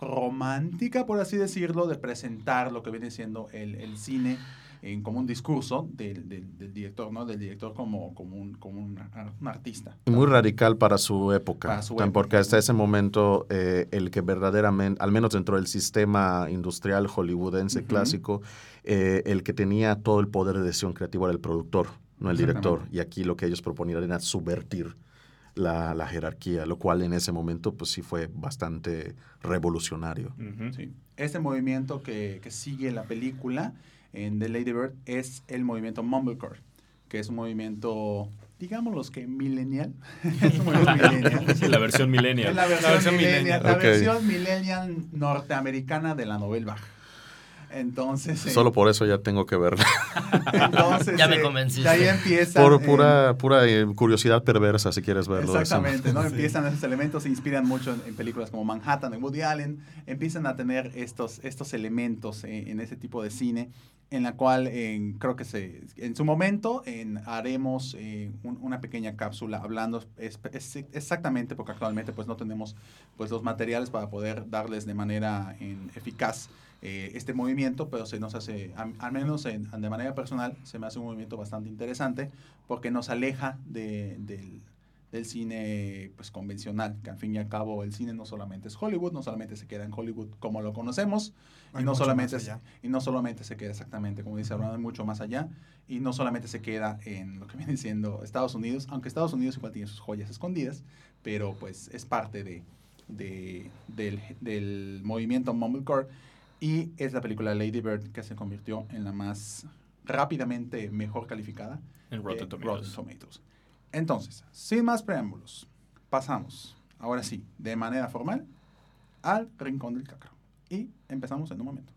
romántica, por así decirlo, de presentar lo que viene siendo el, el cine en, como un discurso del, del, del, director, ¿no? Del director como, como, un, como un, un artista. Muy radical para su época. Para su época. Porque hasta ese momento eh, el que verdaderamente, al menos dentro del sistema industrial hollywoodense uh -huh. clásico, eh, el que tenía todo el poder de decisión creativa era el productor, no el director. Y aquí lo que ellos proponían era subvertir la, la, jerarquía, lo cual en ese momento pues sí fue bastante revolucionario. Uh -huh. sí. Este movimiento que, que, sigue la película en The Lady Bird es el movimiento Mumblecore, que es un movimiento, digamos los que millennial. <laughs> es un movimiento <laughs> millennial. Sí, la versión millennial. la versión, la versión millennial, la okay. versión millennial norteamericana de la novela Entonces. Eh, Solo por eso ya tengo que verla. <laughs> Entonces. ya me convenciste. Eh, ahí empieza. Por pura, eh, pura curiosidad perversa, si quieres verlo. Exactamente, ¿no? <laughs> Sí. Empiezan esos elementos, se inspiran mucho en, en, películas como Manhattan de Woody Allen. Empiezan a tener estos, estos elementos en, en ese tipo de cine, en la cual en, creo que se, en su momento en, haremos eh, un, una pequeña cápsula hablando es, es, exactamente, porque actualmente pues no tenemos pues los materiales para poder darles de manera eficaz eh, este movimiento, pero se nos hace, a, al menos en, de manera personal, se me hace un movimiento bastante interesante porque nos aleja de, del, del, cine pues, convencional, que al fin y al cabo el cine no solamente es Hollywood, no solamente se queda en Hollywood como lo conocemos, y no, solamente se, y no solamente se queda exactamente, como dice Abraham, mucho más allá, y no solamente se queda en lo que <laughs> viene siendo Estados Unidos, aunque Estados Unidos igual tiene sus joyas escondidas, pero pues es parte de, de del, del movimiento Mumblecore y es la película Lady Bird que se convirtió en la más rápidamente mejor calificada. En Rotten eh, Tomatoes. Rotten Tomatoes. Entonces, sin más preámbulos, pasamos, ahora sí, de manera formal, al Rincón del Cácaro. Y empezamos en un momento.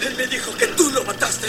Él me dijo que tú lo mataste.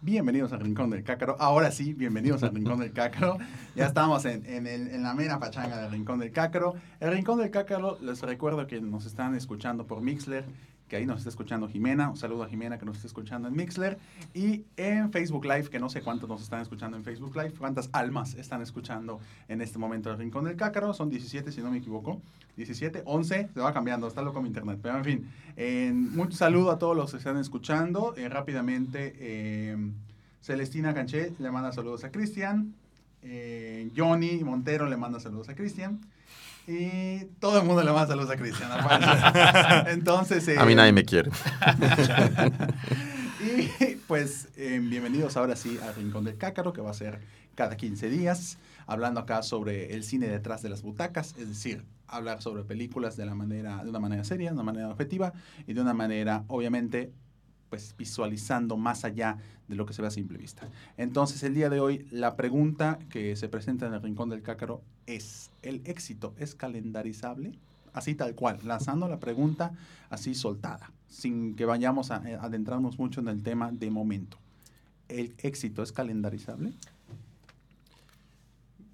Bienvenidos al Rincón del Cácaro. Ahora sí, bienvenidos al Rincón del Cácaro. Ya estamos en, en el- en la mera pachanga del Rincón del Cácaro. El Rincón del Cácaro, les recuerdo que nos están escuchando por Mixler, que ahí nos está escuchando Jimena. Un saludo a Jimena que nos está escuchando en Mixler. Y en Facebook Live, que no sé cuántos nos están escuchando en Facebook Live, cuántas almas están escuchando en este momento el Rincón del Cácaro. Son 17, si no me equivoco. 17, 11, se va cambiando, está loco mi internet. Pero en fin, eh, mucho saludo a todos los que están escuchando. Eh, rápidamente, eh, Celestina Canché le manda saludos a Cristian. Eh, Johnny Montero le manda saludos a Cristian. Y todo el mundo le manda saludos a Cristian. <laughs> Entonces. eh, A mí nadie me quiere. <laughs> y pues eh, bienvenidos ahora sí al Rincón del Cácaro, que va a ser cada 15 días, hablando acá sobre el cine detrás de las butacas, es decir, hablar sobre películas de, la manera, de una manera seria, de una manera objetiva y de una manera, obviamente, pues visualizando más allá de lo que se ve a simple vista. Entonces, el día de hoy, la pregunta que se presenta en el Rincón del Cácaro es, ¿el éxito es calendarizable? Así tal cual, lanzando la pregunta así soltada, sin que vayamos a a adentrarnos mucho en el tema de momento. ¿El éxito es calendarizable?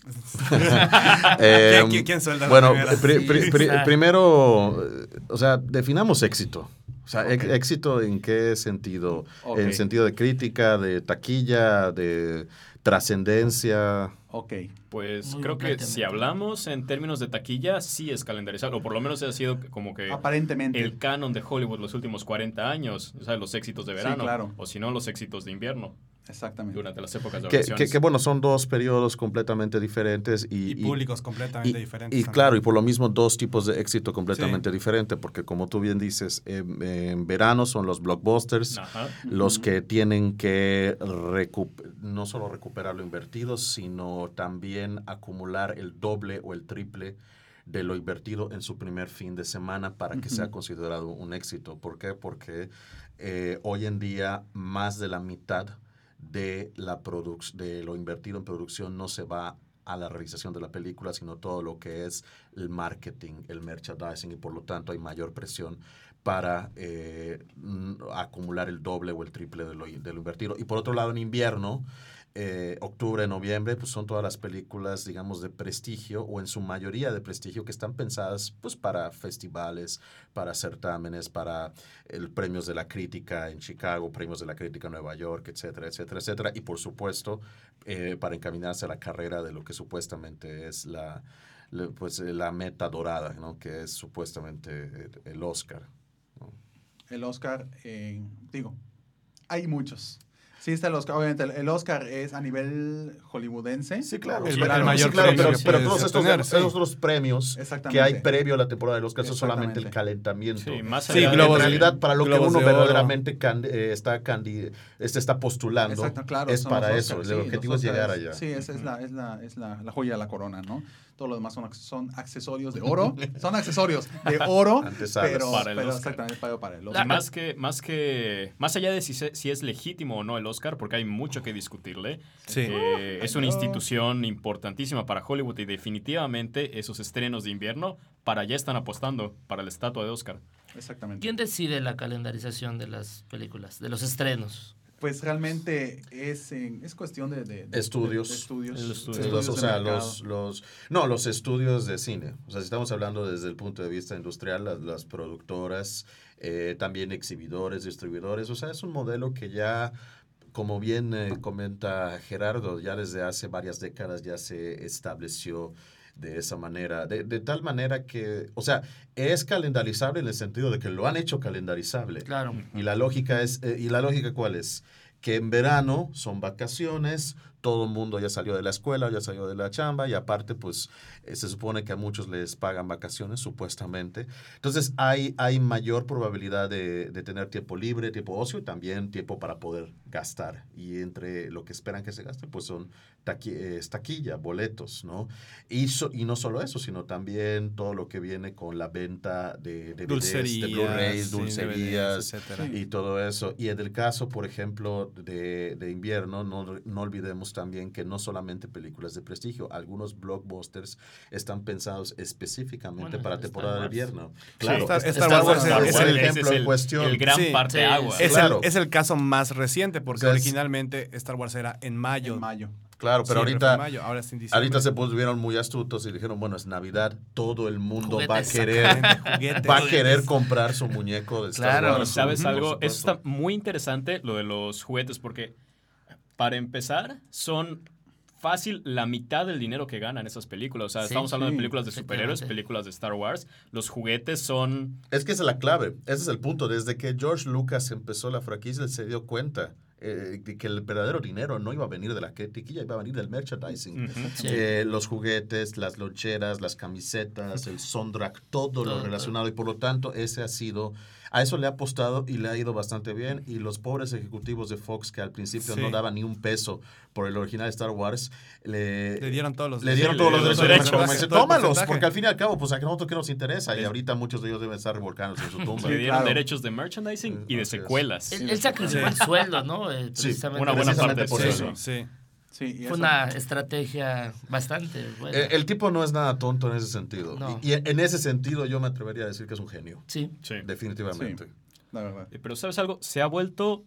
<laughs> Eh, ¿Quién- quién- bueno, pri- pri- pri- primero, eh, o sea, definamos éxito. O sea, éxito en qué sentido? En sentido de crítica, de taquilla, de trascendencia. Ok, Pues Muy creo que si hablamos en términos de taquilla, sí es calendarizado, o por lo menos ha sido como que aparentemente. el canon de Hollywood los últimos 40 años, o sea, los éxitos de Sí, verano, claro. o si no, los éxitos de invierno, Exactamente. durante las épocas de Que, que- que, bueno, son dos periodos completamente diferentes y, Y públicos completamente y- diferentes. Y también. claro, y por lo mismo dos tipos de éxito completamente diferentes, porque como tú bien dices, en, en verano son los blockbusters, Ajá. los que tienen que no solo recuperar lo invertido, sino también acumular el doble o el triple de lo invertido en su primer fin de semana para que sea considerado un éxito. ¿Por qué? Porque eh, hoy en día más de la mitad de, la de lo invertido en producción no se va a la realización de la película, sino todo lo que es el marketing, el merchandising, y por lo tanto hay mayor presión para eh, acumular el doble o el triple de lo, de lo invertido. Y por otro lado, en invierno, eh, octubre, noviembre, pues son todas las películas, digamos, de prestigio o en su mayoría de prestigio que están pensadas pues para festivales, para certámenes, para el premios de la crítica en Chicago, premios de la crítica en Nueva York, etcétera, etcétera, etcétera. Y por supuesto, eh, para encaminarse a la carrera de lo que supuestamente es la, pues, eh, la meta dorada, ¿no? Que es supuestamente el, Oscar. El Oscar, digo, hay muchos. Sí está el Oscar. Obviamente, el, el Oscar es a nivel hollywoodense. Sí, claro. El- sí, el claro, mayor sí, claro, premio pero, que pero puedes todos estos, sí. otros premios que hay previo a la temporada del Oscar, eso es solamente el calentamiento. Sí, más Sí, allá globos en realidad, para lo que uno verdaderamente can- eh, está, candi- este está postulando, Exacto, claro. es para eso. El sí, objetivo es llegar allá. Sí, esa es, la, es, la, es la, la joya de la corona, ¿no? Todo lo demás son, son accesorios de oro. <laughs> son accesorios de oro, pero, Para el pero Oscar. exactamente para, para el Oscar. más que, más que, más allá de si, se- si es legítimo o no el Oscar, porque hay mucho que discutirle, Sí. eh, es una institución importantísima para Hollywood y definitivamente esos estrenos de invierno para allá están apostando para la estatua de Oscar. Exactamente. ¿Quién decide la calendarización de las películas, de los estrenos? Pues realmente es, en- es cuestión de, de- de- Estudios. de estudios. Estudio. O sea, los, los, no, los estudios de cine. O sea, si estamos hablando desde el punto de vista industrial, las, las productoras, eh, también exhibidores, distribuidores. O sea, es un modelo que ya, como bien eh, comenta Gerardo, ya desde hace varias décadas ya se estableció de esa manera, de, de tal manera que, o sea, es calendarizable en el sentido de que lo han hecho calendarizable. Claro. Y la lógica es, eh, ¿y la lógica cuál es? Que en verano son vacaciones, todo el mundo ya salió de la escuela, ya salió de la chamba y aparte pues eh, se supone que a muchos les pagan vacaciones supuestamente. Entonces hay, hay mayor probabilidad de, de tener tiempo libre, tiempo ocio y también tiempo para poder gastar. Y entre lo que esperan que se gaste pues son taqui- eh, taquilla, boletos, ¿no? Y, so- y no solo eso, sino también todo lo que viene con la venta de, de DVDs, de Dulcerías, Blu-rays, sí, dulcerías, DVDs, etcétera. y todo eso. Y en el caso, por ejemplo, de, de invierno, no, no olvidemos también que no solamente películas de prestigio, algunos blockbusters están pensados específicamente Bueno, para temporada de invierno. Claro, Star- este- Star Star Wars Wars es el- es es el el- ejemplo en cuestión. El gran Sí. parte Sí, agua. Es, Claro. el, es el caso más reciente, porque O sea, es- originalmente Star Wars era en mayo. En mayo. Claro, pero ahorita... mayo, ahora. Ahorita se pusieron muy astutos y dijeron, bueno, es Navidad, todo el mundo va a querer, juguetes. va a querer comprar su muñeco de Star Claro. Wars. ¿sabes algo? Eso está muy interesante, lo de los juguetes, porque para empezar, son fácil la mitad del dinero que ganan esas películas. O sea, Sí, estamos hablando sí, de películas de superhéroes, películas de Star Wars. Los juguetes son... Es que esa es la clave, ese es el punto. Desde que George Lucas empezó la franquicia, él se dio cuenta eh, de que el verdadero dinero no iba a venir de la critiquilla, iba a venir del merchandising. Sí. Eh, los juguetes, las loncheras, las camisetas, el soundtrack, todo lo relacionado. Y por lo tanto, ese ha sido, a eso le ha apostado y le ha ido bastante bien. Y los pobres ejecutivos de Fox, que al principio Sí. no daban ni un peso por el original Star Wars, le, Le dieron todos los le dieron Sí, todos le los dieron derechos. los dice, Tómalos, porque al fin y al cabo, pues a nosotros que nos interesa. Y ahorita muchos de ellos deben estar revolcándose en su <laughs> tumba. Le dieron claro. derechos de merchandising y de secuelas. Él, él sacrificó el sueldo, ¿no? Eh, precisamente. una buena parte por de eso. eso. Sí. Sí, y Fue eso- una estrategia bastante buena. El tipo no es nada tonto en ese sentido. No. Y, y en ese sentido yo me atrevería a decir que es un genio. sí. Sí. Definitivamente. la verdad. Eh, Pero ¿sabes algo? Se ha vuelto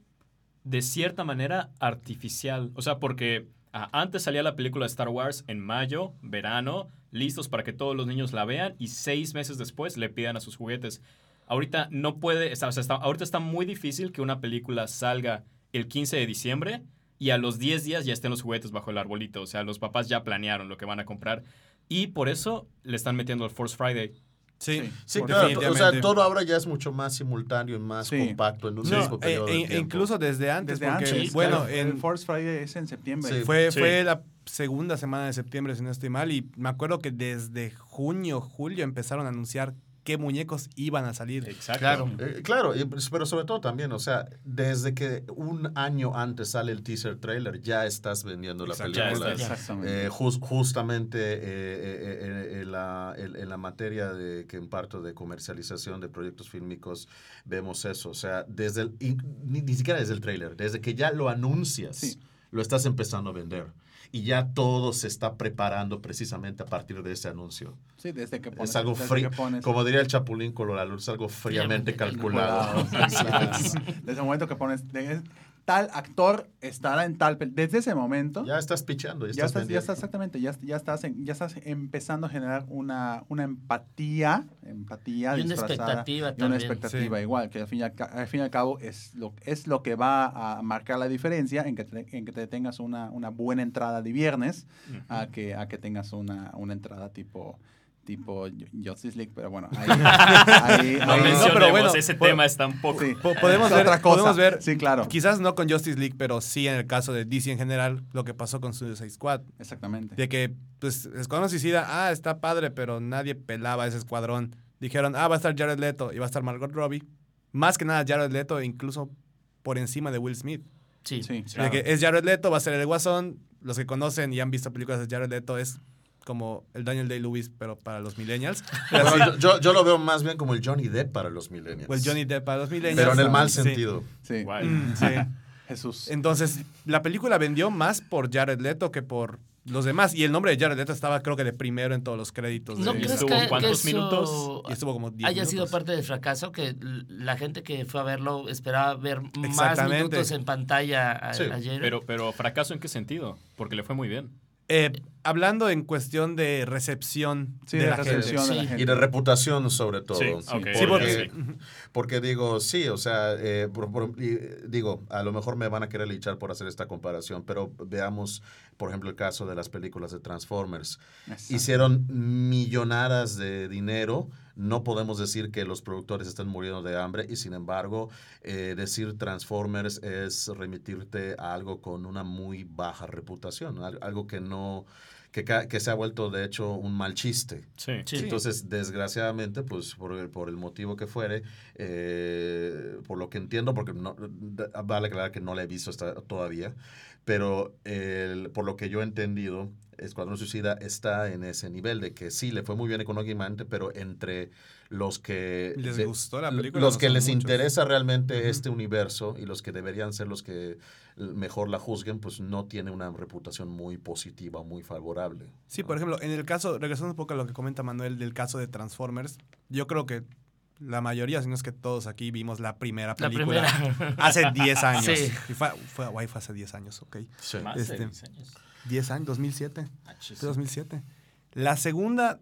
de cierta manera artificial. O sea, porque ah, antes salía la película de Star Wars en mayo, verano, listos para que todos los niños la vean y seis meses después le pidan a sus juguetes. Ahorita no puede, o sea, está- ahorita está muy difícil que una película salga el 15 de diciembre y a los 10 días ya estén los juguetes bajo el arbolito. O sea, los papás ya planearon lo que van a comprar y por eso le están metiendo el Force Friday. Sí, Sí. Claro. O sea, todo ahora ya es mucho más simultáneo y más Sí. compacto en un No, mismo e- periodo e- tiempo. incluso desde antes, Desde porque, antes. bueno, claro, en, el Force Friday es en septiembre. Sí. fue, Sí. fue la segunda semana de septiembre, si no estoy mal, y me acuerdo que desde junio, julio empezaron a anunciar qué muñecos iban a salir. Exacto. Claro. Eh, claro, y- pero sobre todo también, o sea, desde que un año antes sale el teaser trailer, ya estás vendiendo la Exacto. Ya película. Exactamente. Eh, jus- justamente eh, eh, eh, en, la, en- en la materia de que imparto de comercialización de proyectos fílmicos, vemos eso. O sea, desde el, ni, ni siquiera desde el trailer, desde que ya lo anuncias, Sí. lo estás empezando a vender. Y ya todo se está preparando precisamente a partir de ese anuncio. sí, desde que pones. es algo frío, que pones- como diría el Chapulín Colorado, es algo fríamente calculado. Claro, <laughs> <laughs> Desde el momento que pones. Tal actor estará en tal. pel- Desde ese momento. ya estás pichando, ya Ya estás, estás, ya estás exactamente, ya, ya, estás en- ya estás empezando a generar una, una empatía, empatía Y una expectativa y una también. expectativa Sí. igual, que al fin, y al, ca- al fin y al cabo es lo, es lo que va a marcar la diferencia en que te, en que te tengas una, una buena entrada de viernes a que, a que tengas una, una entrada tipo tipo Justice League, pero bueno, ahí, <laughs> ahí- No ahí- mencionemos, pero bueno, ese tema está un poco... sí, Po- podemos es ver- otra cosa. podemos ver- sí, claro, Quizás no con Justice League, pero sí en el caso de DC en general, lo que pasó con Suicide Squad. exactamente. De que, pues, Escuadrón Suicida, ah, está padre, pero nadie pelaba ese escuadrón. Dijeron, ah, va a estar Jared Leto y va a estar Margot Robbie. Más que nada Jared Leto, incluso por encima de Will Smith. Sí. Sí, De claro. que es Jared Leto, va a ser el Guasón. Los que conocen y han visto películas de Jared Leto es como el Daniel Day-Lewis, pero para los millennials. <laughs> Bueno, yo, yo- lo veo más bien como el Johnny Depp para los millennials. O el Johnny Depp para los millennials. Pero en el mal Sí. sentido. Sí. Guay. Mm, sí. <laughs> Jesús. Entonces, la película vendió más por Jared Leto que por los demás. Y el nombre de Jared Leto estaba, creo que, de primero en todos los créditos. ¿No de- crees estuvo que, que cuántos eso minutos? Y estuvo como 10 haya sido parte del fracaso? Que la gente que fue a verlo esperaba ver más minutos en pantalla a, Sí, a Jared. Pero, pero fracaso en qué sentido? Porque le fue muy bien. Eh, hablando en cuestión de recepción Sí, de, de la gente. recepción de la Sí. gente. Y de reputación sobre todo. Sí, ok, Sí, porque- digo, sí, o sea, eh, por- por- y, digo, a lo mejor me van a querer linchar por hacer esta comparación, pero veamos, por ejemplo, el caso de las películas de Transformers. Exacto. Hicieron millonadas de dinero, no podemos decir que los productores están muriendo de hambre y sin embargo eh, decir Transformers es remitirte a algo con una muy baja reputación, al- algo que no que, que se ha vuelto de hecho un mal chiste. Sí. Sí. Entonces, desgraciadamente, pues por el, por el motivo que fuere, eh, por lo que entiendo, porque no, vale aclarar que no la he visto hasta todavía, pero el- por lo que yo he entendido, Escuadrón Suicida está en ese nivel de que sí, le fue muy bien económicamente, pero entre los que... ¿Les de- gustó la película? Los No que les muchos. interesa realmente este universo y los que deberían ser los que mejor la juzguen, pues no tiene una reputación muy positiva, muy favorable. Sí, ¿no? por ejemplo, en el caso, regresando un poco a lo que comenta Manuel del caso de Transformers, yo creo que la mayoría, si no es que todos aquí vimos la primera La película primera. hace 10 <laughs> años. Sí. Y fue, fue, guay, fue hace 10 años, ok. Sí. Más de Este, 10 años. 10 años, 2007. Ah, chis. Fue 2007. La segunda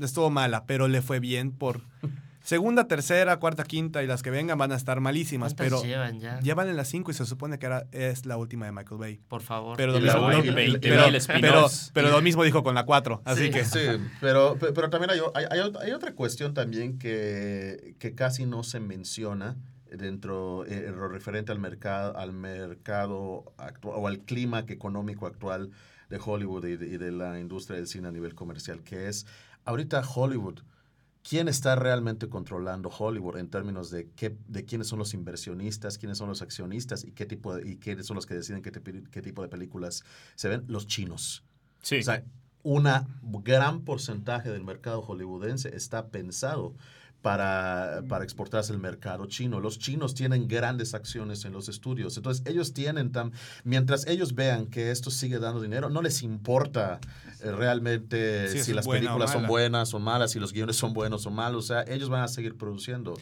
estuvo mala, pero le fue bien por <laughs> segunda, tercera, cuarta, quinta y las que vengan van a estar malísimas, ¿Cuántas pero llevan ya? ya van en las 5 y se supone que era, es la última de Michael Bay. Por favor. Pero lo mismo, última- lo- y 20 pero, pero- pero lo mismo dijo con la 4, así Sí. que Sí, pero, pe- pero también hay, hay otra cuestión también que, que casi no se menciona dentro eh, lo referente al mercado al mercado actual o al clima económico actual de Hollywood y de, y de la industria del cine a nivel comercial que es ahorita Hollywood quién está realmente controlando Hollywood en términos de qué de quiénes son los inversionistas quiénes son los accionistas y qué tipo de, y quiénes son los que deciden qué, te- qué tipo de películas se ven los chinos Sí. o sea, una gran porcentaje del mercado hollywoodense está pensado para, para exportarse al mercado chino. Los chinos tienen grandes acciones en los estudios. Entonces, ellos tienen, mientras ellos vean que esto sigue dando dinero, no les importa eh, realmente Sí, si las películas son buenas o malas, si los guiones son buenos o malos. O sea, ellos van a seguir produciendo.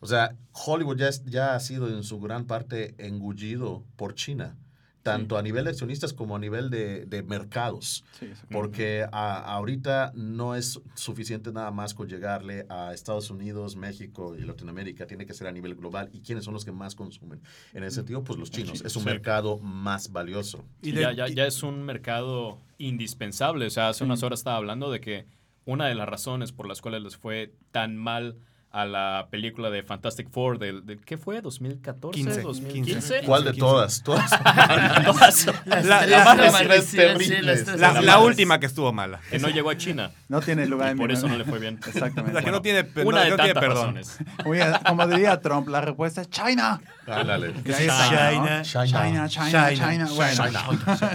O sea, Hollywood ya, es- ya ha sido en su gran parte engullido por China, tanto a nivel de accionistas como a nivel de, de mercados. Sí. Porque a- ahorita no es suficiente nada más con llegarle a Estados Unidos, México y Latinoamérica. Tiene que ser a nivel global. ¿Y quiénes son los que más consumen? En ese sentido, pues los chinos. Es un Sí. mercado más valioso. y ya, ya, y- ya es un mercado indispensable. O sea, hace unas horas estaba hablando de que una de las razones por las cuales les fue tan mal a la película de Fantastic Four del, del- ¿qué fue? ¿2014? 15, ¿2015? ¿Cuál de 15. todas? Todas. <laughs> La- de de última que estuvo mala. que no llegó a China. No tiene lugar Y en por eso no le fue bien. Exactamente. La que no tiene, Una no, de no tiene tantas perdón. razones. oye, como diría Trump, la respuesta es China. ¿no? China, China, China, China. Bueno,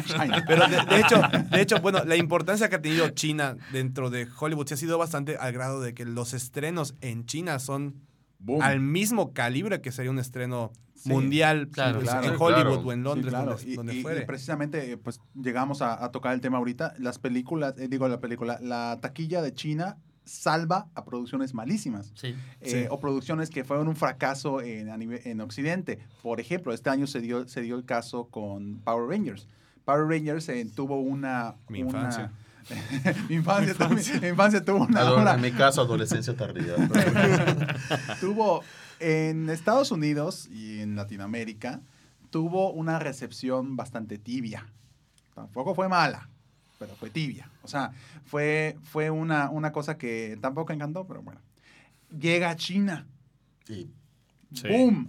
China. <laughs> Pero de, de hecho, de hecho, bueno, la importancia que ha tenido China dentro de Hollywood sí ha sido bastante al grado de que los estrenos en China son Boom. al mismo calibre que sería un estreno Sí. mundial Claro, pues, claro. en Hollywood claro. o en Sí, Londres, claro. donde, Y- donde y, fuere. y precisamente, eh, pues llegamos a, a tocar el tema ahorita. Las películas, eh, digo la película, la taquilla de China salva a producciones malísimas. Sí. eh, Sí. o producciones que fueron un fracaso en, a nivel- en Occidente. Por ejemplo, este año se dio, se dio el caso con Power Rangers. Power Rangers eh, tuvo una... Mi una- infancia. Mi infancia, también- mi infancia tuvo una- En mi caso, adolescencia tardía. <laughs> tuvo en Estados Unidos y en Latinoamérica tuvo una recepción bastante tibia. Tampoco fue mala, pero fue tibia. O sea, fue, fue una, una cosa que tampoco encantó, pero bueno. Llega a China. Y Sí. ¡Boom!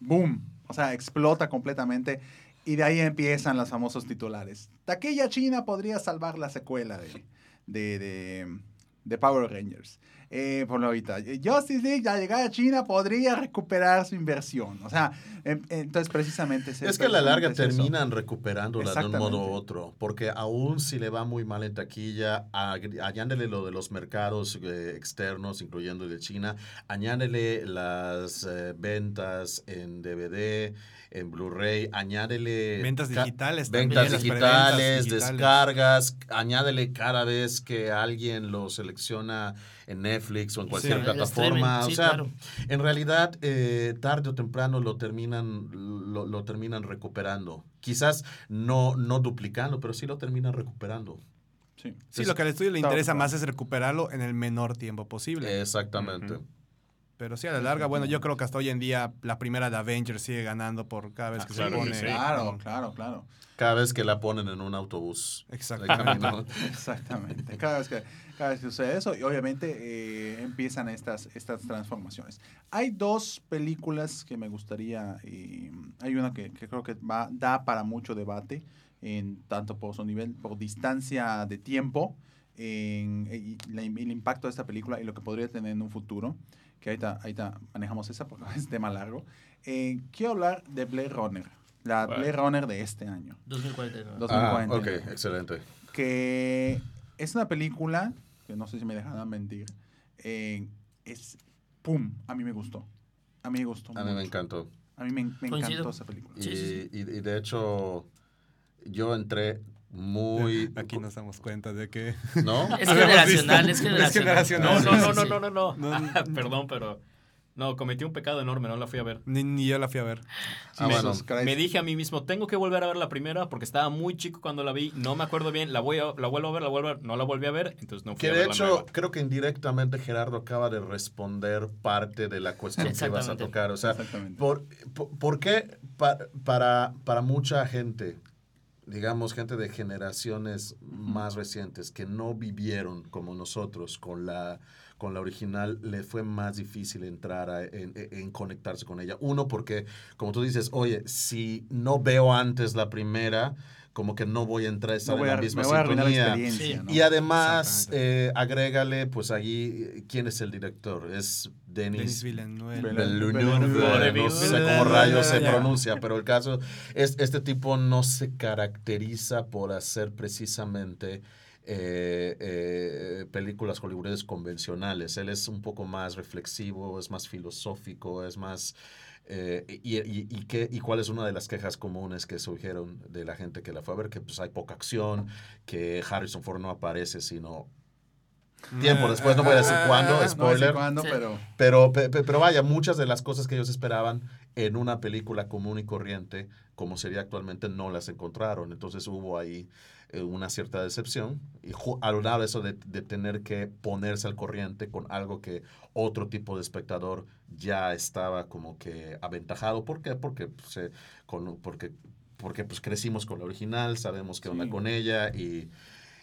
¡Boom! O sea, explota completamente. Y de ahí empiezan los famosos titulares. Taquilla China podría salvar la secuela de, de, de, de Power Rangers. Eh, por lo ahorita. eh, Justice League, al llegar a China, podría recuperar su inversión. O sea, entonces precisamente... ese- Es que a la larga es eso. terminan recuperándola de un modo u otro, porque aún si le va muy mal en taquilla, añádele lo de los mercados eh, externos, incluyendo el de China, añádele las eh, ventas en DVD, en Blu-ray, añádele... Ventas digitales Ventas también, digitales, descargas, añádele cada vez que alguien lo selecciona en Netflix o en cualquier plataforma. o sea, claro. en realidad, eh, tarde o temprano lo terminan, lo, lo terminan recuperando. Quizás no, no duplicando, pero sí lo terminan recuperando. Sí. Sí, lo que al estudio le interesa claro. más es recuperarlo en el menor tiempo posible. Exactamente. Pero sí, a la larga, bueno, yo creo que hasta hoy en día la primera de Avengers sigue ganando por cada vez Ah, que claro se que pone. sí. Claro, claro, claro. Cada vez que la ponen en un autobús. Exactamente. <laughs> Exactamente. Cada vez que, cada vez que sucede eso, y obviamente eh, empiezan estas, estas transformaciones. Hay dos películas que me gustaría, y hay una que, que creo que va, da para mucho debate, en tanto por su nivel, por distancia de tiempo, en, y la- el impacto de esta película y lo que podría tener en un futuro, que ahorita, ahorita manejamos esa porque <laughs> es tema largo. Eh, quiero hablar de Blade Runner, la Vale. Blade Runner de este año. 2049. Dos- Ah, 2049. ok, excelente. que es una película, que no sé si me dejarán mentir, eh, es, ¡pum!, a mí me gustó. A mí me gustó. A mí me mucho. encantó. A mí me, me encantó esa película. Y, Sí, sí, y- y de hecho, yo entré muy... <laughs> Aquí nos damos cuenta de que. ¿No? <laughs> <laughs> Es generacional, es generacional. Es No, generacional. no, no, no, no, no, no, No, no. Perdón, pero. No, cometí un pecado enorme, no la fui a ver. Ni, ni yo la fui a ver. Ah, bueno. Jesus Christ. Me dije a mí mismo, tengo que volver a ver la primera porque estaba muy chico cuando la vi, no me acuerdo bien, la voy a, la vuelvo a ver, la vuelvo a ver, no la volví a ver, entonces no fui Que a de ver la hecho, nueva. creo que indirectamente Gerardo acaba de responder parte de la cuestión que vas a tocar. O sea. ¿por, por, por qué pa- para, para mucha gente, digamos, gente de generaciones más recientes que no vivieron como nosotros con la, con la original, le fue más difícil entrar a- en, en conectarse con ella? Uno, porque, como tú dices, oye, si no veo antes la primera, como que no voy a entrar a estar en la misma me voy a arruinar la sintonía. experiencia, Sí. ¿no? Y además, eh, agrégale, pues allí, ¿quién es el director? Es Denis Denis Villeneuve. No sé cómo rayos se pronuncia, pero el caso es, este tipo no se caracteriza por hacer precisamente eh, eh, películas hollywoodenses convencionales. Él es un poco más reflexivo, es más filosófico, es más... eh, y, y- y qué- ¿Y cuál es una de las quejas comunes que surgieron de la gente que la fue a ver? Que pues hay poca acción, que Harrison Ford no aparece, sino tiempo después, no voy a decir cuándo, No voy a decir spoiler. cuándo, pero... Pero, pe- pe- pero vaya, muchas de las cosas que ellos esperaban en una película común y corriente, como sería actualmente, no las encontraron. Entonces hubo ahí eh, una cierta decepción. Y de eso de, de tener que ponerse al corriente con algo que otro tipo de espectador ya estaba como que aventajado. ¿Por qué? Porque, pues, eh, con, porque, porque pues, crecimos con la original, sabemos qué onda Sí. con ella y,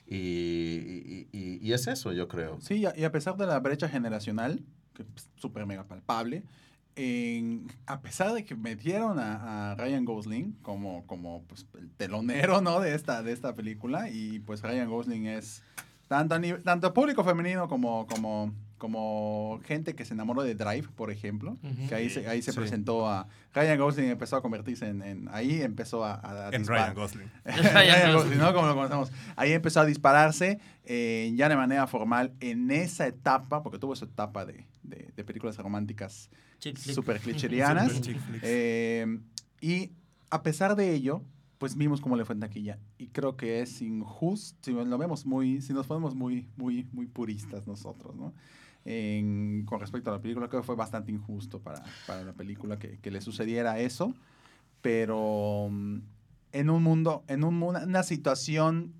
y, y- y- es eso, yo creo. Sí, y a- y a pesar de la brecha generacional, que es súper mega palpable, en- a pesar de que metieron a, a Ryan Gosling como, como pues, el telonero ¿no? de, esta, de esta película, y pues Ryan Gosling es tanto, a nivel- tanto público femenino como, como, como gente que se enamoró de Drive, por ejemplo, que ahí se, ahí se Sí. presentó a... Ryan Gosling empezó a convertirse en... en- ahí empezó a... a- a En disparar. Ryan Gosling. <laughs> <laughs> Ryan Gosling, ¿no? Como lo conocemos. Ahí empezó a dispararse eh, ya de manera formal en esa etapa, porque tuvo esa etapa de, de- de películas románticas Clicherianas. Super flicks. Eh, y a pesar de ello, pues vimos cómo le fue en taquilla. Y creo que es injusto, si lo vemos muy, si nos ponemos muy, muy, muy puristas nosotros, ¿no? En- con respecto a la película, creo que fue bastante injusto para, para la película que, que le sucediera eso. Pero mm, en un mundo, en un, una situación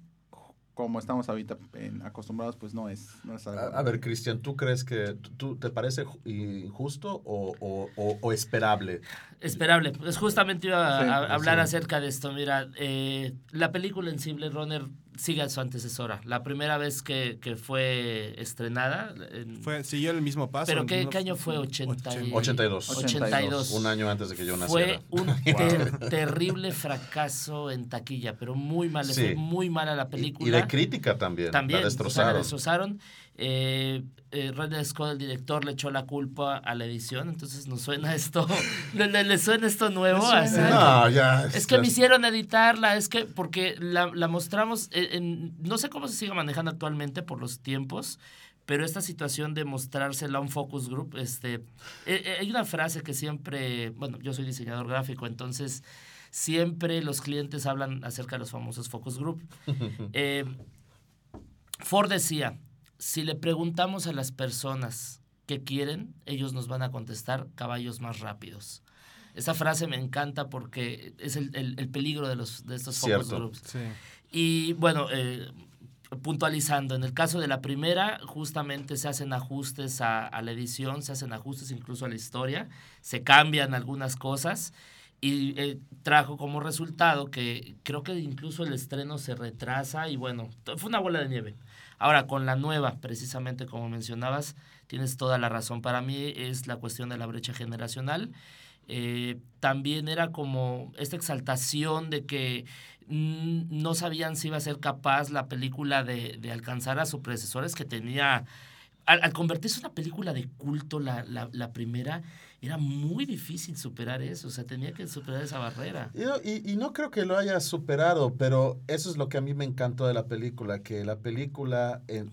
como estamos ahorita en- acostumbrados, pues no es, no es algo. A, a ver, Cristian, ¿tú crees que tú, te parece ju- injusto o, o- o- o esperable? Esperable. Pues justamente iba a, Sí, a hablar sí. acerca de esto. Mira, eh, la película en Blade Runner, sigue a su antecesora. La primera vez que, que fue estrenada. en- Fue, siguió el mismo paso. ¿Pero qué- qué año fue? 80 y- 82. 82. Un año antes de que yo naciera. Fue un ter- terrible fracaso en taquilla, pero muy mal. Sí. Fue muy mala la Y, película. y de crítica también. También, La o sea, la destrozaron. Eh, eh, Ridley Scott, el director, le echó la culpa a la edición, entonces nos suena <laughs> esto, le, le- le suena esto nuevo. Así no, ya. es que me hicieron editarla, es que porque la, la mostramos, en, en- no sé cómo se sigue manejando actualmente por los tiempos, pero esta situación de mostrársela a un focus group, este, eh, eh, hay una frase que siempre, bueno, yo soy diseñador gráfico, entonces siempre los clientes hablan acerca de los famosos focus group. <laughs> Eh, Ford decía, si le preguntamos a las personas qué quieren, ellos nos van a contestar caballos más rápidos. Esa frase me encanta porque es el, el- el peligro de, los, de estos focus groups. Sí. Y bueno, eh, puntualizando, en el caso de la primera, justamente se hacen ajustes a, a la edición, se hacen ajustes incluso a la historia, se cambian algunas cosas y eh, trajo como resultado que creo que incluso el estreno se retrasa y bueno, fue una bola de nieve. Ahora, con la nueva, precisamente como mencionabas, tienes toda la razón. Para mí es la cuestión de la brecha generacional. Eh, también era como esta exaltación de que no sabían si iba a ser capaz la película de, alcanzar a sus predecesores que tenía... Al, convertirse en una película de culto, la, la primera, era muy difícil superar eso. O sea, tenía que superar esa barrera. Y, y no creo que lo haya superado, pero eso es lo que a mí me encantó de la película, que la película eh,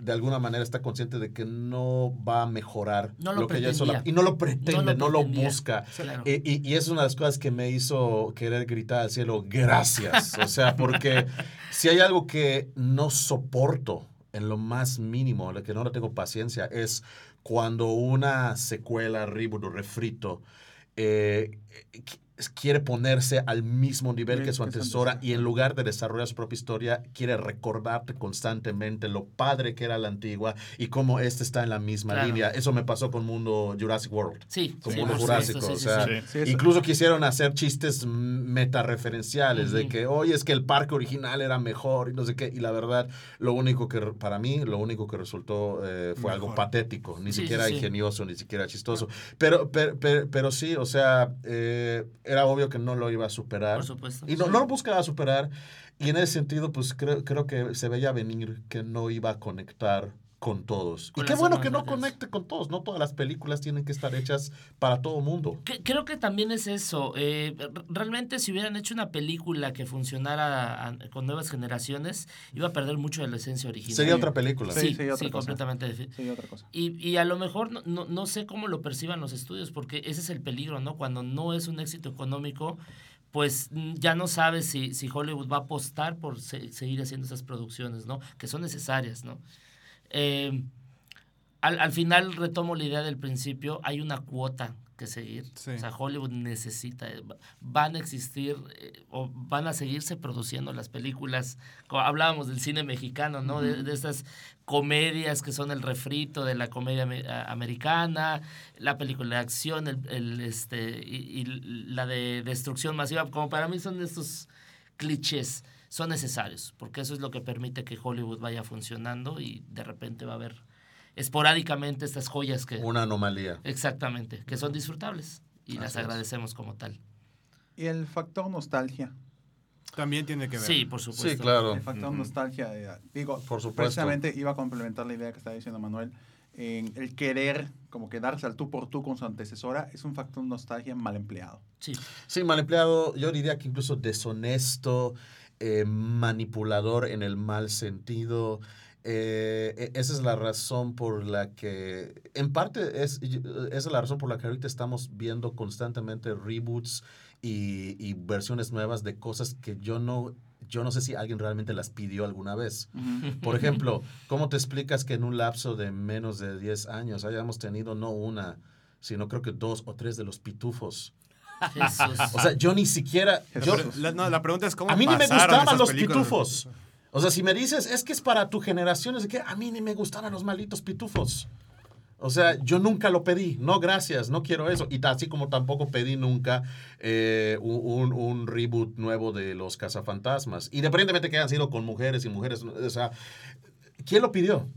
de alguna manera está consciente de que no va a mejorar No lo que ya hizo la- y no lo pretende, no lo, busca. Claro. Eh, Y, y es una de las cosas que me hizo querer gritar al cielo, gracias. O sea, porque si hay algo que no soporto en lo más mínimo, lo que no le tengo paciencia, es cuando una secuela, reboot o refrito eh, qu- quiere ponerse al mismo nivel que su Que su antecesora y en lugar de desarrollar su propia historia, quiere recordarte constantemente lo padre que era la antigua y cómo este está en la misma Claro. línea. Eso me pasó con Mundo Jurassic World. Sí, Con sí, Mundo Jurásico. o sí, sea, sí, sí. Sí, eso- incluso quisieron hacer chistes metareferenciales de Ujú. que, oye, es que el parque original era mejor y no sé qué. Y la verdad, lo único que, para mí, lo único que resultó eh, fue algo Mejor. patético. Ni Sí, siquiera sí, sí. ingenioso, ni siquiera chistoso. Pero, pero, pero, pero sí, o sea, eh, era obvio que no lo iba a superar. Por supuesto. Y no, sí. no lo buscaba superar. Y en ese sentido, pues creo, creo que se veía venir que no iba a conectar con todos. Con y qué bueno que no conecte con todos. No todas las películas tienen que estar hechas para todo mundo. Que- Creo que también es eso. eh, realmente si hubieran hecho una película que funcionara a- con nuevas generaciones, iba a perder mucho de la esencia original. Sería otra película. Sí, Sí, sería sí, otra cosa. completamente. Sí, otra cosa. Y, y a lo mejor no, no, no sé cómo lo perciban los estudios, porque ese es el peligro, ¿no? Cuando no es un éxito económico, pues mm, ya no sabes si, si Hollywood va a apostar por se- seguir haciendo esas producciones, ¿no? Que son necesarias, ¿no? Eh, al, al final retomo la idea del principio, hay una cuota que seguir. Sí. O sea, Hollywood necesita, eh, va- van a existir eh, o van a seguirse produciendo las películas. Hablábamos del cine mexicano, ¿no? de, de estas comedias que son el refrito de la comedia americana, la película de acción, el, el, este, y, y la de destrucción masiva. Como para mí son estos clichés, son necesarios, porque eso es lo que permite que Hollywood vaya funcionando y de repente va a haber esporádicamente estas joyas que... Una anomalía. Exactamente, que son disfrutables y las Así es. agradecemos como tal. Y el factor nostalgia. También tiene que ver. Sí, por supuesto. Sí, claro. El factor Ujú. nostalgia, eh, digo, Por supuesto. precisamente iba a complementar la idea que estaba diciendo Manuel. En el querer, como quedarse al tú por tú con su antecesora, es un factor nostalgia mal empleado. Sí, Sí, mal empleado, yo diría que incluso deshonesto, eh, manipulador en el mal sentido. Eh, e- esa es la razón por la que, en parte, es, esa es la razón por la que ahorita estamos viendo constantemente reboots y, y versiones nuevas de cosas que yo no, yo no sé si alguien realmente las pidió alguna vez. Por ejemplo, <laughs> ¿cómo te explicas que en un lapso de menos de 10 años hayamos tenido no una, sino creo que dos o tres de los pitufos? Jesús. O sea, yo ni siquiera. Yo, la, no, la pregunta es cómo a mí ni me gustaban los películas? pitufos. O sea, si me dices, es que es para tu generación, es que a mí ni me gustaban los malditos pitufos. O sea, yo nunca lo pedí. No, gracias, no quiero eso. Y así como tampoco pedí nunca eh, un, un reboot nuevo de los cazafantasmas. Independientemente que hayan sido con mujeres y mujeres. O sea, ¿quién lo pidió?